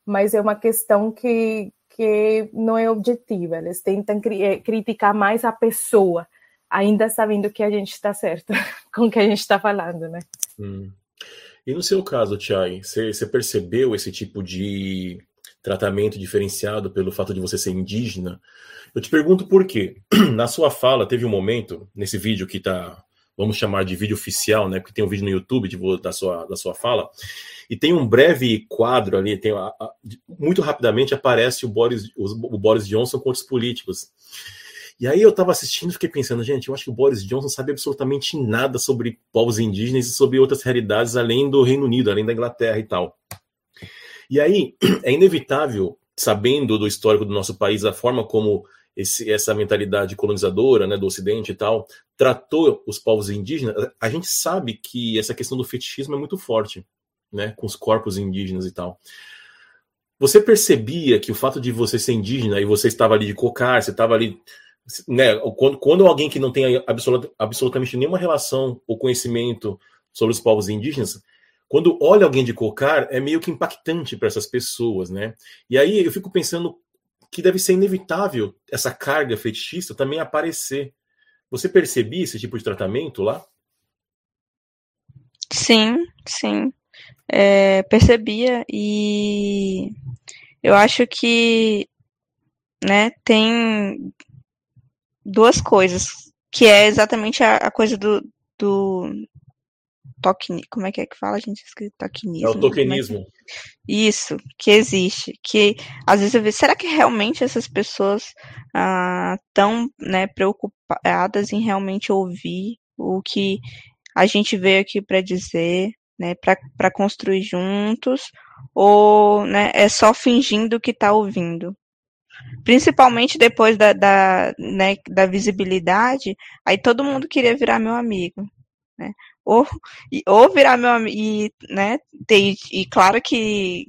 mas é uma questão que, que não é objetiva. Eles tentam cri é, criticar mais a pessoa ainda sabendo que a gente está certo com o que a gente está falando, né? Hum. E no seu caso, Tiago, você, percebeu esse tipo de tratamento diferenciado pelo fato de você ser indígena? Eu te pergunto por quê. Na sua fala, teve um momento, nesse vídeo que está, vamos chamar de vídeo oficial, né? Porque tem um vídeo no YouTube da, sua, da sua fala, e tem um breve quadro ali, tem, a, a, muito rapidamente aparece o Boris, o, o Boris Johnson com outros políticos. E aí eu estava assistindo e fiquei pensando, gente, eu acho que o Boris Johnson sabe absolutamente nada sobre povos indígenas e sobre outras realidades além do Reino Unido, além da Inglaterra e tal. E aí é inevitável, sabendo do histórico do nosso país, a forma como esse, essa mentalidade colonizadora né, do Ocidente e tal tratou os povos indígenas, a gente sabe que essa questão do fetichismo é muito forte, né, com os corpos indígenas e tal. Você percebia que o fato de você ser indígena e você estava ali de cocar, você estava ali né, quando, quando alguém que não tem absolut, absolutamente nenhuma relação ou conhecimento sobre os povos indígenas, quando olha alguém de cocar, é meio que impactante para essas pessoas, né? E aí eu fico pensando que deve ser inevitável essa carga fetichista também aparecer. Você percebia esse tipo de tratamento lá? Sim, sim. É, percebia e eu acho que né, tem duas coisas, que é exatamente a, a coisa do, do toque, como é que é que fala, gente? Tokenismo. É o é tokenismo. É Isso, que existe. Que às vezes eu vejo, será que realmente essas pessoas estão ah, né, preocupadas em realmente ouvir o que a gente veio aqui para dizer, né, para construir juntos, ou né, é só fingindo que está ouvindo? Principalmente depois da, da, né, da visibilidade, aí todo mundo queria virar meu amigo. Né? Ou, ou virar meu amigo, e, né, e, claro que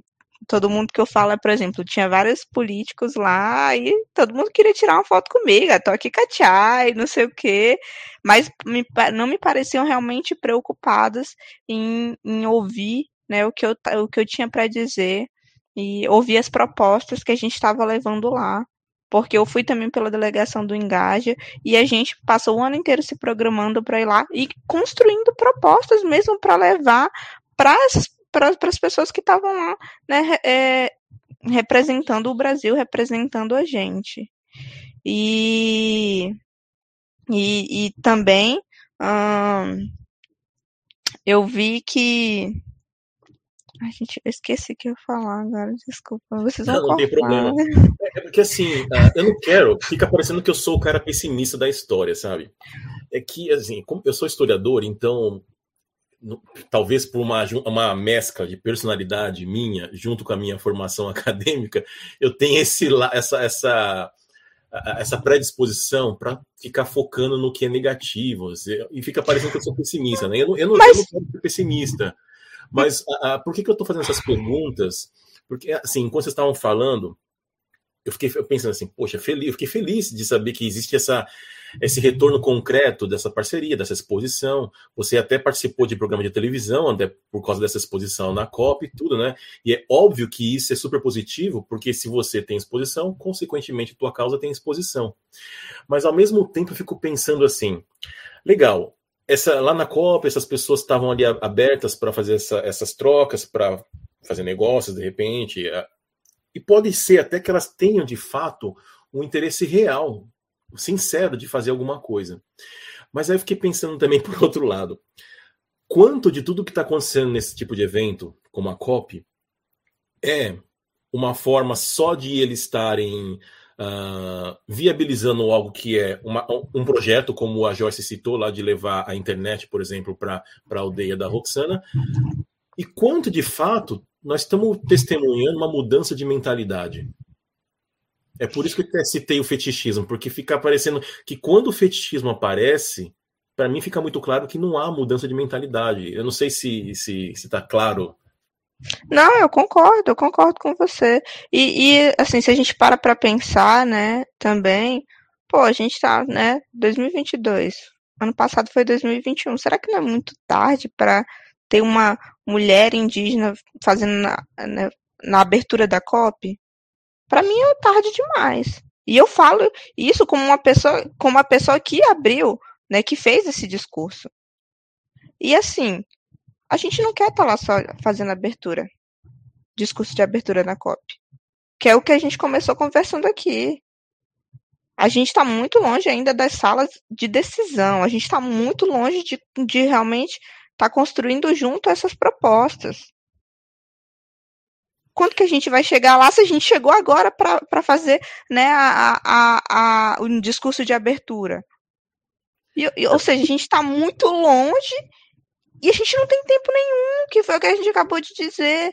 todo mundo que eu falo por exemplo, tinha vários políticos lá e todo mundo queria tirar uma foto comigo, tô aqui Tchai, não sei o quê, mas me, não me pareciam realmente preocupadas em, em ouvir né, o, que eu, o que eu tinha para dizer e ouvir as propostas que a gente estava levando lá porque eu fui também pela delegação do Engaja e a gente passou o ano inteiro se programando para ir lá e construindo propostas mesmo para levar para as pessoas que estavam lá, né, é, representando o Brasil, representando a gente. E, e, e também hum, eu vi que Ai, gente, eu esqueci que eu ia falar agora, desculpa. Vocês não, não tem problema. É, é porque assim, ah, eu não quero, fica parecendo que eu sou o cara pessimista da história, sabe? É que, assim, como eu sou historiador, então, talvez por uma, uma mescla de personalidade minha, junto com a minha formação acadêmica, eu tenho esse, essa, essa, essa predisposição para ficar focando no que é negativo. E fica parecendo que eu sou pessimista, né? Eu não, eu não, Mas... eu não quero ser pessimista. Mas a, por que, que eu estou fazendo essas perguntas? Porque, assim, enquanto vocês estavam falando, eu fiquei pensando assim, poxa, feliz, eu fiquei feliz de saber que existe essa, esse retorno concreto dessa parceria, dessa exposição. Você até participou de programa de televisão, até por causa dessa exposição na COP e tudo, né? E é óbvio que isso é super positivo, porque se você tem exposição, consequentemente, tua causa tem exposição. Mas ao mesmo tempo eu fico pensando assim, legal, essa, lá na Copa, essas pessoas estavam ali abertas para fazer essa, essas trocas, para fazer negócios de repente. E pode ser até que elas tenham de fato um interesse real, sincero de fazer alguma coisa. Mas aí eu fiquei pensando também por outro lado. Quanto de tudo que está acontecendo nesse tipo de evento, como a COP, é uma forma só de eles estarem uh, viabilizando algo que é uma, um projeto, como a Joyce citou, lá de levar a internet, por exemplo, para a aldeia da Roxana, e quanto de fato nós estamos testemunhando uma mudança de mentalidade. É por isso que eu citei o fetichismo, porque fica parecendo que quando o fetichismo aparece, para mim fica muito claro que não há mudança de mentalidade. Eu não sei se se está claro não, eu concordo, eu concordo com você. E, e assim, se a gente para para pensar, né, também, pô, a gente tá, né, 2022. Ano passado foi 2021. Será que não é muito tarde para ter uma mulher indígena fazendo na, né, na abertura da COP? Para mim é tarde demais. E eu falo isso como uma pessoa, como uma pessoa que abriu, né, que fez esse discurso. E assim, a gente não quer estar tá lá só fazendo abertura, discurso de abertura na COP, que é o que a gente começou conversando aqui. A gente está muito longe ainda das salas de decisão, a gente está muito longe de, de realmente estar tá construindo junto essas propostas. Quando que a gente vai chegar lá se a gente chegou agora para fazer né, a, a, a, um discurso de abertura? E, ou seja, a gente está muito longe e a gente não tem tempo nenhum, que foi o que a gente acabou de dizer.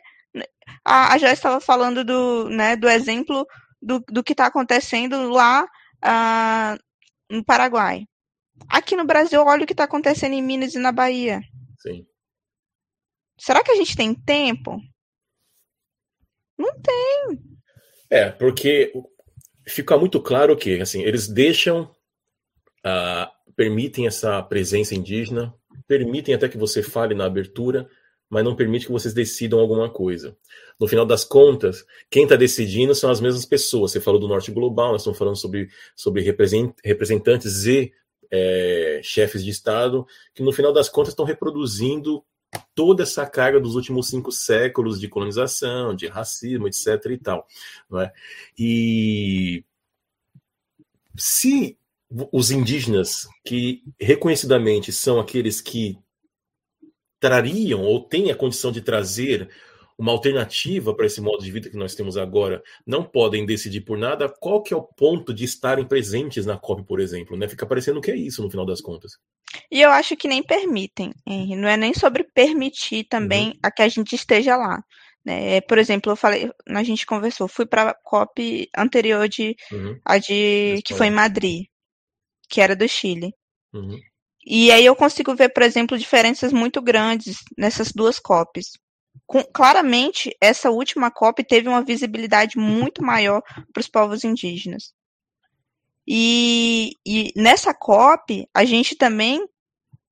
A, a Joyce estava falando do, né, do exemplo do, do que está acontecendo lá uh, no Paraguai. Aqui no Brasil, olha o que está acontecendo em Minas e na Bahia. Sim. Será que a gente tem tempo? Não tem. É, porque fica muito claro que assim, eles deixam, uh, permitem essa presença indígena permitem até que você fale na abertura, mas não permite que vocês decidam alguma coisa. No final das contas, quem está decidindo são as mesmas pessoas. Você falou do Norte Global, nós estamos falando sobre, sobre representantes e é, chefes de Estado, que no final das contas estão reproduzindo toda essa carga dos últimos cinco séculos de colonização, de racismo, etc. e tal. Não é? E se os indígenas, que reconhecidamente são aqueles que trariam ou têm a condição de trazer uma alternativa para esse modo de vida que nós temos agora, não podem decidir por nada, qual que é o ponto de estarem presentes na COP, por exemplo, né? Fica parecendo que é isso no final das contas. E eu acho que nem permitem, Henry. Não é nem sobre permitir também uhum. a que a gente esteja lá. Né? Por exemplo, eu falei, a gente conversou, fui para a COP anterior de uhum. a de que foi em Madrid que era do Chile. Uhum. E aí eu consigo ver, por exemplo, diferenças muito grandes nessas duas copies. com, claramente, essa última COP teve uma visibilidade muito maior para os povos indígenas. E, e, nessa COP, a gente também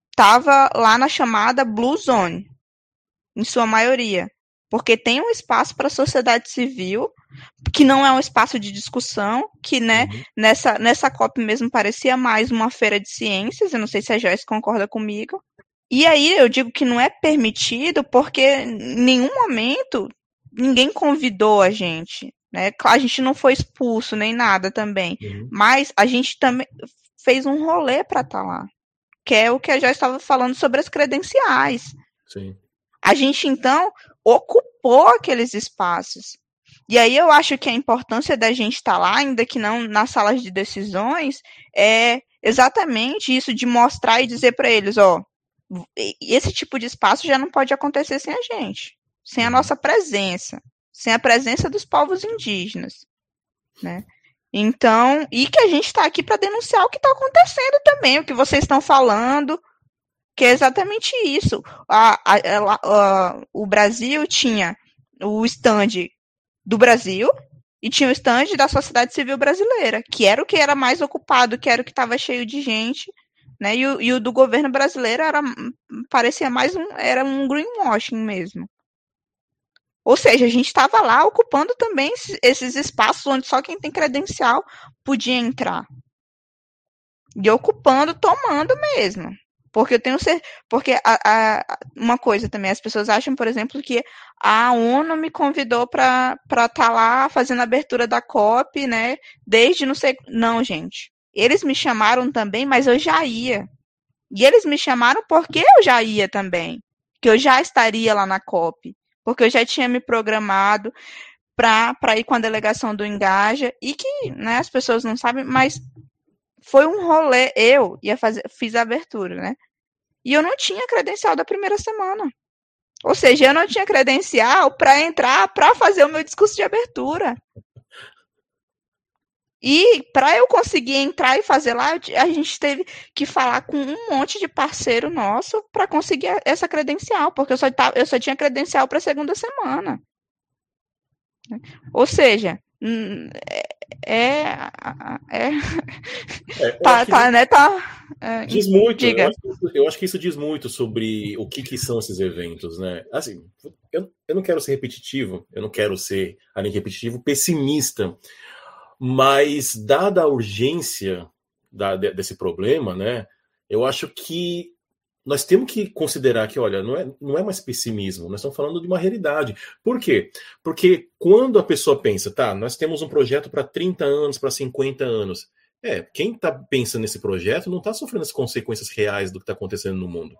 estava lá na chamada Blue Zone, em sua maioria, porque tem um espaço para a sociedade civil, que não é um espaço de discussão, que né, uhum. nessa, nessa COP mesmo parecia mais uma feira de ciências, eu não sei se a Joyce concorda comigo, e aí eu digo que não é permitido porque em nenhum momento ninguém convidou a gente. Né? A gente não foi expulso nem nada também. Uhum. Mas a gente também fez um rolê para estar tá lá. Que é o que eu já estava falando sobre as credenciais. Sim. A gente, então, ocupou aqueles espaços. E aí eu acho que a importância da gente estar tá lá, ainda que não nas salas de decisões, é exatamente isso de mostrar e dizer para eles, ó, esse tipo de espaço já não pode acontecer sem a gente, sem a uhum. nossa presença, sem a presença dos povos indígenas, né? Então, e que a gente está aqui para denunciar o que está acontecendo também, o que vocês estão falando, que é exatamente isso. A, a, a, o Brasil tinha o stand do Brasil e tinha o stand da sociedade civil brasileira, que era o que era mais ocupado, que era o que estava cheio de gente né? E o, e o do governo brasileiro era parecia mais um era um greenwashing mesmo. Ou seja, a gente estava lá ocupando também esses espaços onde só quem tem credencial podia entrar. E ocupando, tomando mesmo. Porque eu tenho certeza. Porque a, a, uma coisa também, as pessoas acham, por exemplo, que a ONU me convidou para estar tá lá fazendo a abertura da COP, né? Desde não sei. Não, gente. Eles me chamaram também, mas eu já ia. E eles me chamaram porque eu já ia também. Que eu já estaria lá na COP. Porque eu já tinha me programado para ir com a delegação do Engaja. E que né, as pessoas não sabem, mas foi um rolê. Eu ia fazer, fiz a abertura, né? E eu não tinha credencial da primeira semana. Ou seja, eu não tinha credencial para entrar para fazer o meu discurso de abertura. E para eu conseguir entrar e fazer lá, a gente teve que falar com um monte de parceiro nosso para conseguir essa credencial, porque eu só, tava, eu só tinha credencial para a segunda semana. Ou seja, é. é, é, é tá, tá, né? Tá, é, diz muito. Diga. Eu acho, eu, acho, que isso diz muito sobre o que, que são esses eventos, né? Assim, eu, eu não quero ser repetitivo, eu não quero ser, além de repetitivo, pessimista mas, dada a urgência da, desse problema, né, eu acho que nós temos que considerar que, olha, não é, não é mais pessimismo, nós estamos falando de uma realidade. Por quê? Porque quando a pessoa pensa, tá, nós temos um projeto para 30 anos, para 50 anos. É, quem está pensando nesse projeto não está sofrendo as consequências reais do que está acontecendo no mundo.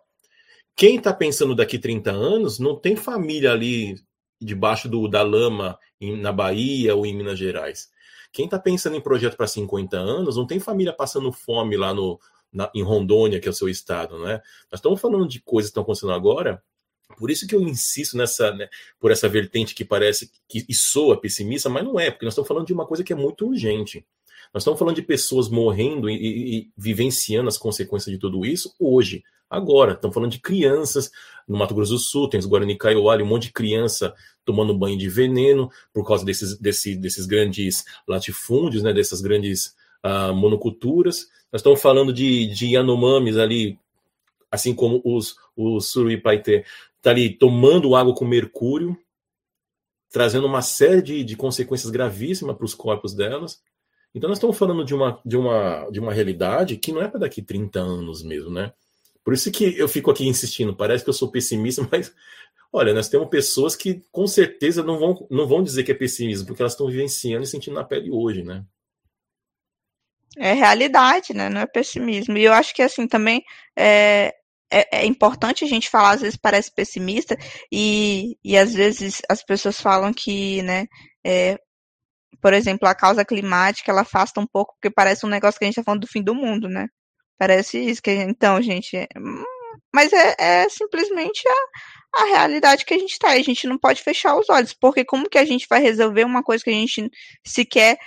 Quem está pensando daqui 30 anos não tem família ali debaixo do, da lama em, na Bahia ou em Minas Gerais. Quem está pensando em projeto para 50 anos não tem família passando fome lá no, na, em Rondônia, que é o seu estado, né? Nós estamos falando de coisas que estão acontecendo agora. Por isso que eu insisto nessa, né, por essa vertente que parece que soa pessimista, mas não é, porque nós estamos falando de uma coisa que é muito urgente. Nós estamos falando de pessoas morrendo e, e, e vivenciando as consequências de tudo isso hoje, agora. Estamos falando de crianças no Mato Grosso do Sul, tem os Guarani Kaiowá, um monte de criança tomando banho de veneno por causa desses, desse, desses grandes latifúndios, né, dessas grandes uh, monoculturas. Nós estamos falando de, de Yanomamis ali, assim como os, os Suruipaité, tá ali tomando água com mercúrio, trazendo uma série de, de consequências gravíssimas para os corpos delas. Então nós estamos falando de uma, de uma, de uma realidade que não é para daqui 30 anos mesmo, né? Por isso que eu fico aqui insistindo. Parece que eu sou pessimista, mas olha, nós temos pessoas que com certeza não vão, não vão dizer que é pessimismo, porque elas estão vivenciando e sentindo na pele hoje, né? É realidade, né? Não é pessimismo. E eu acho que assim também é, é, é, importante a gente falar, às vezes parece pessimista, e, e às vezes as pessoas falam que, né, é, por exemplo, a causa climática ela afasta um pouco, porque parece um negócio que a gente está falando do fim do mundo, né? Parece isso que então, gente, é, hum, mas é, é simplesmente a, a realidade que a gente está. A gente não pode fechar os olhos, porque como que a gente vai resolver uma coisa que a gente sequer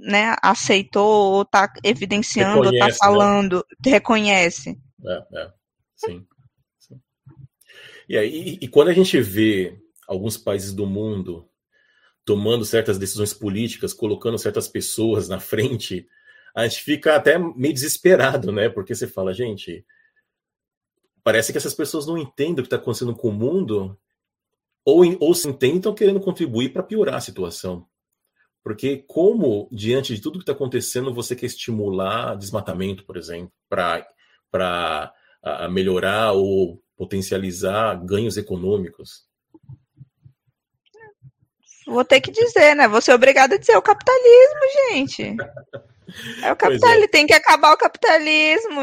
né, aceitou ou está evidenciando, ou está né? falando, né? reconhece? É, é. Sim. Sim. E, aí, e, quando a gente vê alguns países do mundo tomando certas decisões políticas, colocando certas pessoas na frente, a gente fica até meio desesperado, né? Porque você fala, gente, parece que essas pessoas não entendem o que está acontecendo com o mundo, ou, ou se tentam querendo contribuir para piorar a situação. Porque como, diante de tudo que está acontecendo, você quer estimular desmatamento, por exemplo, para melhorar ou potencializar ganhos econômicos? Vou ter que dizer, né? Vou ser obrigado a dizer o capitalismo, gente. É o capitalismo. É. Tem que acabar o capitalismo.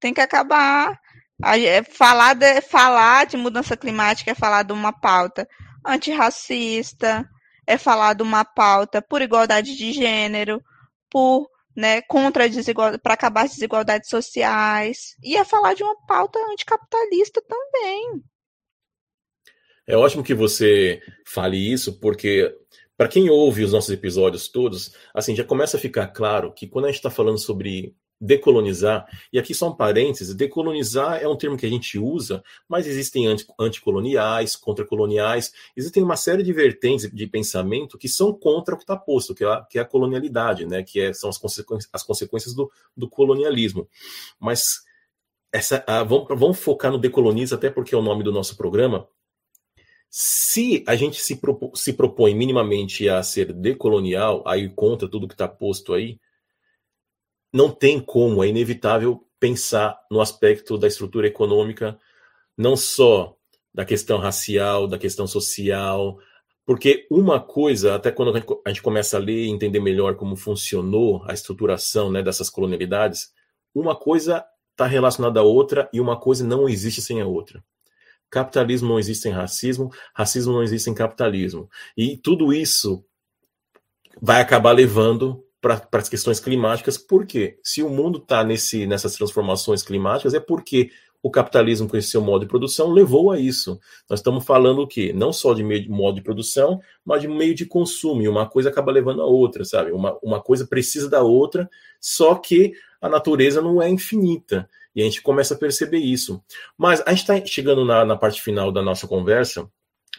Tem que acabar. É, falar de, falar de mudança climática é falar de uma pauta antirracista, é falar de uma pauta por igualdade de gênero, por né, contra desigualdade, para acabar as desigualdades sociais, e é falar de uma pauta anticapitalista também. É ótimo que você fale isso, porque para quem ouve os nossos episódios todos, assim, já começa a ficar claro que quando a gente está falando sobre decolonizar, e aqui só um parênteses, decolonizar é um termo que a gente usa, mas existem anticoloniais, contracoloniais, existem uma série de vertentes de pensamento que são contra o que está posto, que é, a, que é a colonialidade, né, que é, são as consequências, as consequências do, do colonialismo. Mas essa, a, vamos, vamos focar no decoloniza, até porque é o nome do nosso programa, se a gente se, propo, se propõe minimamente a ser decolonial, aí contra tudo que está posto aí, não tem como, é inevitável pensar no aspecto da estrutura econômica, não só da questão racial, da questão social, porque uma coisa, até quando a gente começa a ler e entender melhor como funcionou a estruturação né, dessas colonialidades, uma coisa está relacionada à outra e uma coisa não existe sem a outra. Capitalismo não existe sem racismo, racismo não existe sem capitalismo. E tudo isso vai acabar levando para as questões climáticas, porque se o mundo está nessas transformações climáticas, é porque o capitalismo, com esse seu modo de produção, levou a isso. Nós estamos falando o quê? Não só de meio modo de produção, mas de meio de consumo. E uma coisa acaba levando a outra, sabe? Uma, uma coisa precisa da outra, só que a natureza não é infinita. E a gente começa a perceber isso. Mas a gente está chegando na, na parte final da nossa conversa,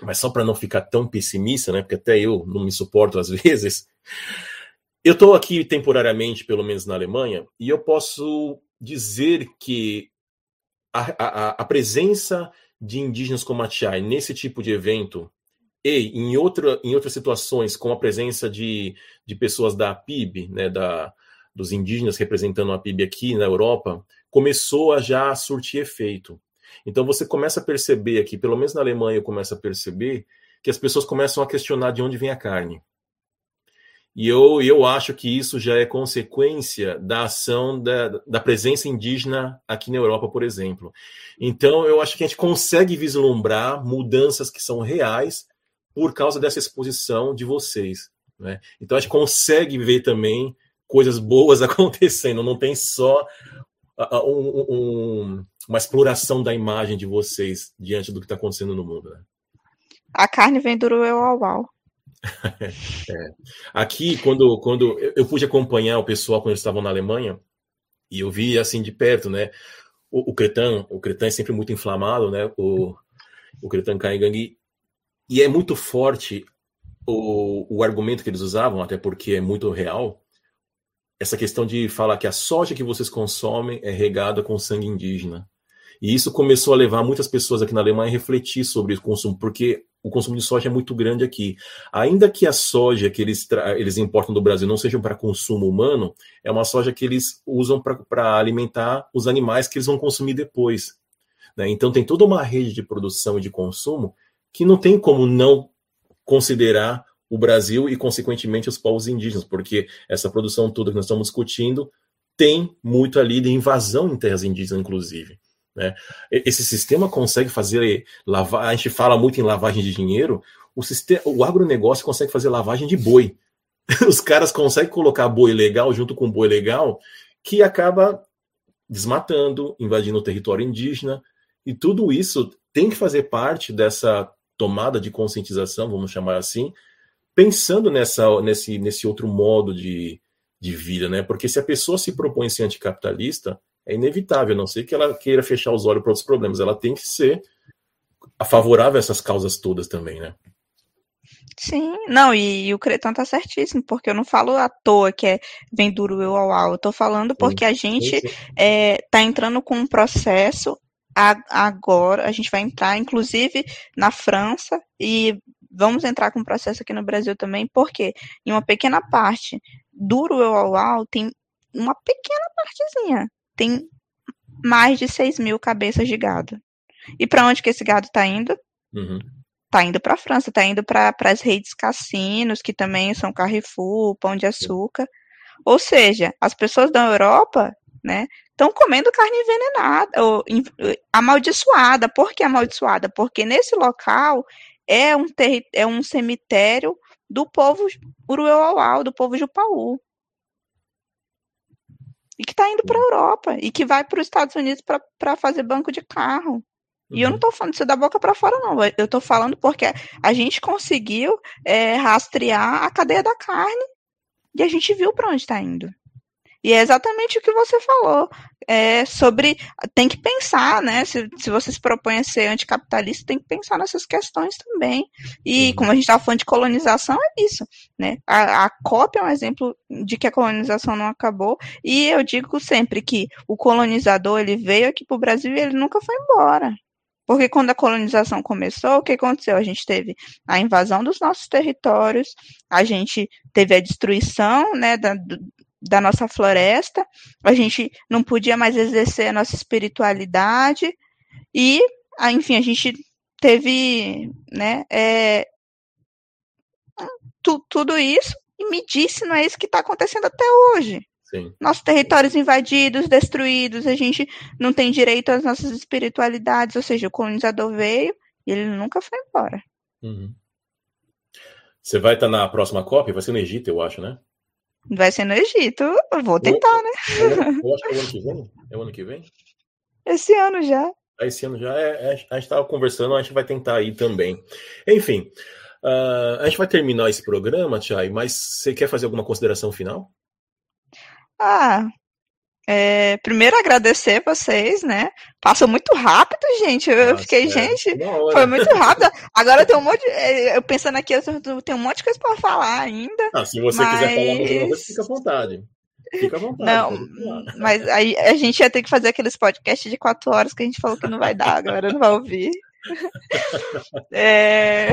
mas só para não ficar tão pessimista, né? Porque até eu não me suporto às vezes. Eu estou aqui temporariamente, pelo menos na Alemanha, e eu posso dizer que a, a, a presença de indígenas como a Chai nesse tipo de evento e em, outra, em outras situações, com a presença de, de pessoas da PIB, né, da, dos indígenas representando a PIB aqui na Europa, começou a já surtir efeito. Então você começa a perceber aqui, pelo menos na Alemanha eu começo a perceber, que as pessoas começam a questionar de onde vem a carne. E eu, eu acho que isso já é consequência da ação da, da presença indígena aqui na Europa, por exemplo. Então, eu acho que a gente consegue vislumbrar mudanças que são reais por causa dessa exposição de vocês. Né? Então, a gente consegue ver também coisas boas acontecendo, não tem só um, um, uma exploração da imagem de vocês diante do que está acontecendo no mundo. Né? A carne vem do Uau é. Aqui, quando, quando eu pude acompanhar o pessoal quando eles estavam na Alemanha, e eu vi assim de perto, né? O, o Cretan, o Cretan é sempre muito inflamado, né? O, o Cretan Kaigang, e é muito forte o, o argumento que eles usavam, até porque é muito real, essa questão de falar que a soja que vocês consomem é regada com sangue indígena. E isso começou a levar muitas pessoas aqui na Alemanha a refletir sobre o consumo, porque o consumo de soja é muito grande aqui. Ainda que a soja que eles, eles importam do Brasil não seja para consumo humano, é uma soja que eles usam para alimentar os animais que eles vão consumir depois. Né? Então tem toda uma rede de produção e de consumo que não tem como não considerar o Brasil e, consequentemente, os povos indígenas, porque essa produção toda que nós estamos discutindo tem muito ali de invasão em terras indígenas, inclusive. Né? Esse sistema consegue fazer lavar, a gente fala muito em lavagem de dinheiro, o, sistema, o agronegócio consegue fazer lavagem de boi. Os caras conseguem colocar boi legal junto com boi legal, que acaba desmatando, invadindo o território indígena, e tudo isso tem que fazer parte dessa tomada de conscientização, vamos chamar assim, pensando nessa, nesse, nesse outro modo de, de vida, né? Porque se a pessoa se propõe a ser anticapitalista, é inevitável, a não ser que ela queira fechar os olhos para outros problemas. Ela tem que ser favorável a essas causas todas também, né? Sim, não, e, e, o Cretan tá certíssimo, porque eu não falo à toa que é vem duro eu ao ao, eu tô falando porque a gente é, tá entrando com um processo a, agora, a gente vai entrar, inclusive, na França e vamos entrar com um processo aqui no Brasil também, porque em uma pequena parte do eu ao ao tem uma pequena partezinha, tem mais de 6 mil cabeças de gado. E para onde que esse gado está indo? Uhum. Tá indo para a França, tá indo para as redes cassinos, que também são Carrefour, Pão de Açúcar. Ou seja, as pessoas da Europa, né, estão comendo carne envenenada, ou amaldiçoada. Por que amaldiçoada? Porque nesse local é um, é um cemitério do povo Uruauau, do povo Jupaú. E que está indo para a Europa e que vai para os Estados Unidos para fazer banco de carro. E eu não estou falando isso da boca para fora, não. Eu estou falando porque a gente conseguiu é, rastrear a cadeia da carne e a gente viu para onde está indo. E é exatamente o que você falou. É sobre. Tem que pensar, né? Se, se você se propõe a ser anticapitalista, tem que pensar nessas questões também. E como a gente estava falando de colonização, é isso. Né? A, a COP é um exemplo de que a colonização não acabou. E eu digo sempre que o colonizador ele veio aqui para o Brasil e ele nunca foi embora. Porque quando a colonização começou, o que aconteceu? A gente teve a invasão dos nossos territórios, a gente teve a destruição né, da, da nossa floresta, a gente não podia mais exercer a nossa espiritualidade, e, enfim, a gente teve né, é, tu, tudo isso, e me disse, não é isso que está acontecendo até hoje. Sim. Nossos territórios invadidos, destruídos, a gente não tem direito às nossas espiritualidades, ou seja, o colonizador veio e ele nunca foi embora. Uhum. Você vai estar na próxima COP? Vai ser no Egito, eu acho, né? Vai ser no Egito. Eu vou tentar, né? Eu acho que é o ano que vem. É o ano que vem? Esse ano já. Ah, esse ano já. É, é, a gente estava conversando, a gente vai tentar ir também. Enfim, uh, a gente vai terminar esse programa, Tchai, mas você quer fazer alguma consideração final? Ah, é, primeiro agradecer vocês, né? Passou muito rápido, gente. Eu Nossa, fiquei, é. gente, foi muito rápido. Agora tem um monte. De, é, eu pensando aqui, eu tenho um monte de coisa para falar ainda. Ah, se você mas... quiser falar mais uma vez, fica à vontade. Fica à vontade. Não, mas aí a gente ia ter que fazer aqueles podcasts de quatro horas que a gente falou que não vai dar, agora não vai ouvir. é,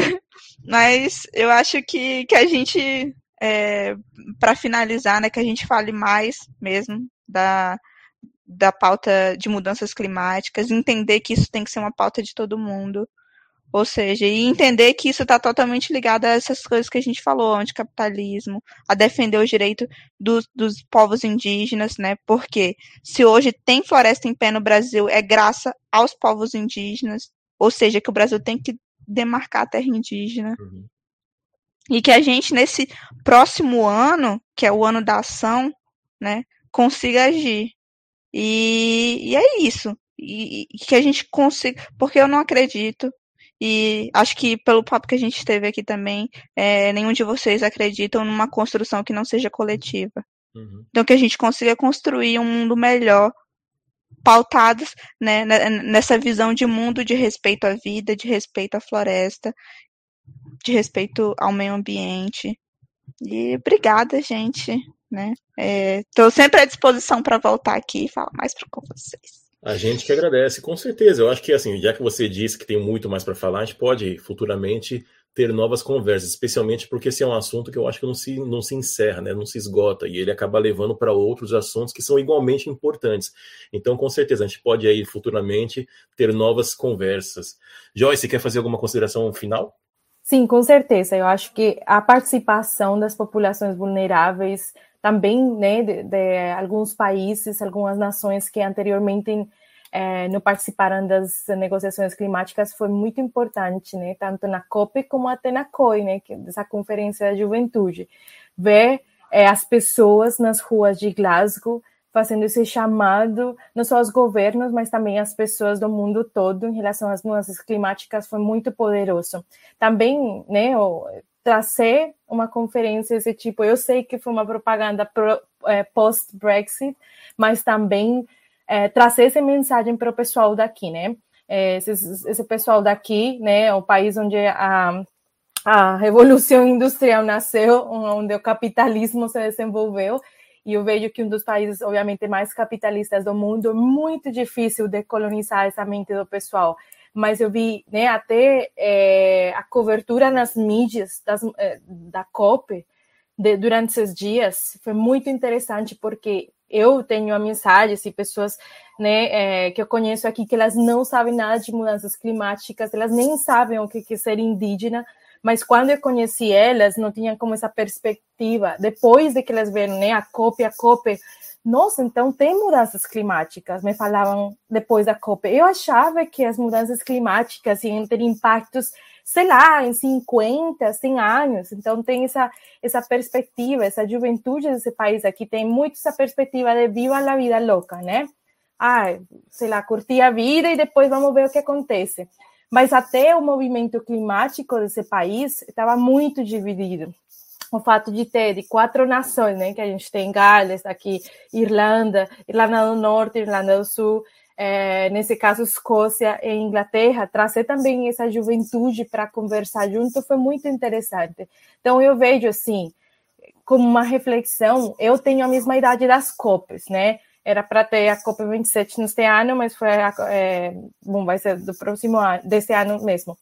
mas eu acho que, que a gente é, para finalizar, né, que a gente fale mais mesmo da, da pauta de mudanças climáticas, entender que isso tem que ser uma pauta de todo mundo. Ou seja, e entender que isso está totalmente ligado a essas coisas que a gente falou, anticapitalismo, a defender o direito dos, dos povos indígenas, né? Porque se hoje tem floresta em pé no Brasil, é graças aos povos indígenas, ou seja, que o Brasil tem que demarcar a terra indígena. Uhum. E que a gente, nesse próximo ano, que é o ano da ação, né, consiga agir. E, e é isso. E, e, que a gente consiga. Porque eu não acredito. E acho que pelo papo que a gente teve aqui também, é, nenhum de vocês acreditam numa construção que não seja coletiva. Uhum. Então que a gente consiga construir um mundo melhor, pautados né, nessa visão de mundo de respeito à vida, de respeito à floresta, de respeito ao meio ambiente. E obrigada, gente. Né? Estou é, sempre à disposição para voltar aqui e falar mais com vocês. A gente que agradece, com certeza. Eu acho que, assim, já que você disse que tem muito mais para falar, a gente pode futuramente ter novas conversas, especialmente porque esse é um assunto que eu acho que não se, não se encerra, né? não se esgota, e ele acaba levando para outros assuntos que são igualmente importantes. Então, com certeza, a gente pode aí futuramente ter novas conversas. Joyce, quer fazer alguma consideração final? Sim, com certeza. Eu acho que a participação das populações vulneráveis também, né, de, de alguns países, algumas nações que anteriormente eh, não participaram das negociações climáticas foi muito importante, né, tanto na COP como até na COI, né, que dessa conferência da juventude, ver eh, as pessoas nas ruas de Glasgow fazendo esse chamado, não só aos governos, mas também às pessoas do mundo todo em relação às mudanças climáticas foi muito poderoso. Também, né, trazer uma conferência desse tipo, eu sei que foi uma propaganda é, post-Brexit, mas também é, trazer essa mensagem para o pessoal daqui, né? é, esse, esse pessoal daqui, né, o país onde a, a revolução industrial nasceu, onde o capitalismo se desenvolveu, e eu vejo que um dos países, obviamente, mais capitalistas do mundo, é muito difícil de colonizar essa mente do pessoal. Mas eu vi né, até é, a cobertura nas mídias das, é, da COP de, durante esses dias foi muito interessante, porque eu tenho amizades e pessoas né, é, que eu conheço aqui que elas não sabem nada de mudanças climáticas, elas nem sabem o que é ser indígena, mas quando eu conheci elas, não tinham como essa perspectiva. Depois de que elas viram né, a COP, a COP, nossa, então tem mudanças climáticas, me falavam depois da COP. Eu achava que as mudanças climáticas iam ter impactos, sei lá, em 50, 100 anos. Então tem essa, essa perspectiva, essa juventude desse país aqui tem muito essa perspectiva de viva a vida louca, né? Ah, sei lá, curtir a vida e depois vamos ver o que acontece mas até o movimento climático desse país estava muito dividido. O fato de ter de quatro nações, né, que a gente tem Gales, aqui Irlanda, Irlanda do Norte, Irlanda do Sul, é, nesse caso Escócia e Inglaterra, trazer também essa juventude para conversar junto foi muito interessante. Então eu vejo assim, como uma reflexão, eu tenho a mesma idade das COPs, né? era para ter a Copa 27 neste ano, mas foi a, é, bom, vai ser do próximo ano, desse ano mesmo.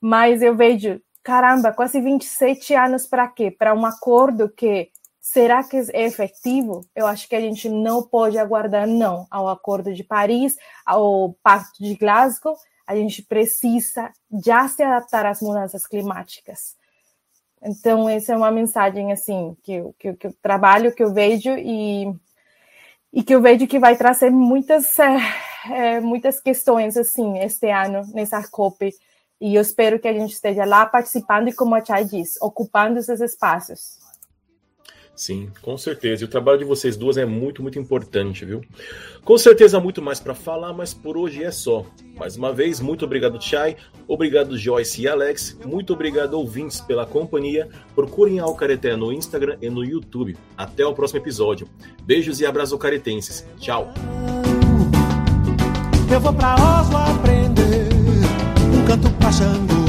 Mas eu vejo, caramba, quase 27 anos para quê? Para um acordo que será que é efetivo? Eu acho que a gente não pode aguardar não ao Acordo de Paris, ao Pacto de Glasgow. A gente precisa já se adaptar às mudanças climáticas. Então, essa é uma mensagem assim que, que, que eu trabalho, que eu vejo e e que eu vejo que vai trazer muitas, é, muitas questões assim este ano nessa COP. E eu espero que a gente esteja lá participando e, como a Chay diz, ocupando esses espaços. Sim, com certeza. E o trabalho de vocês duas é muito, muito importante, viu? Com certeza muito mais para falar, mas por hoje é só. Mais uma vez, muito obrigado, Chay. Obrigado, Joyce e Alex. Muito obrigado, ouvintes, pela companhia. Procurem a Alcareté no Instagram e no YouTube. Até o próximo episódio. Beijos e abraços caretenses. Tchau. Eu vou pra Oslo aprender canto pra Xangô.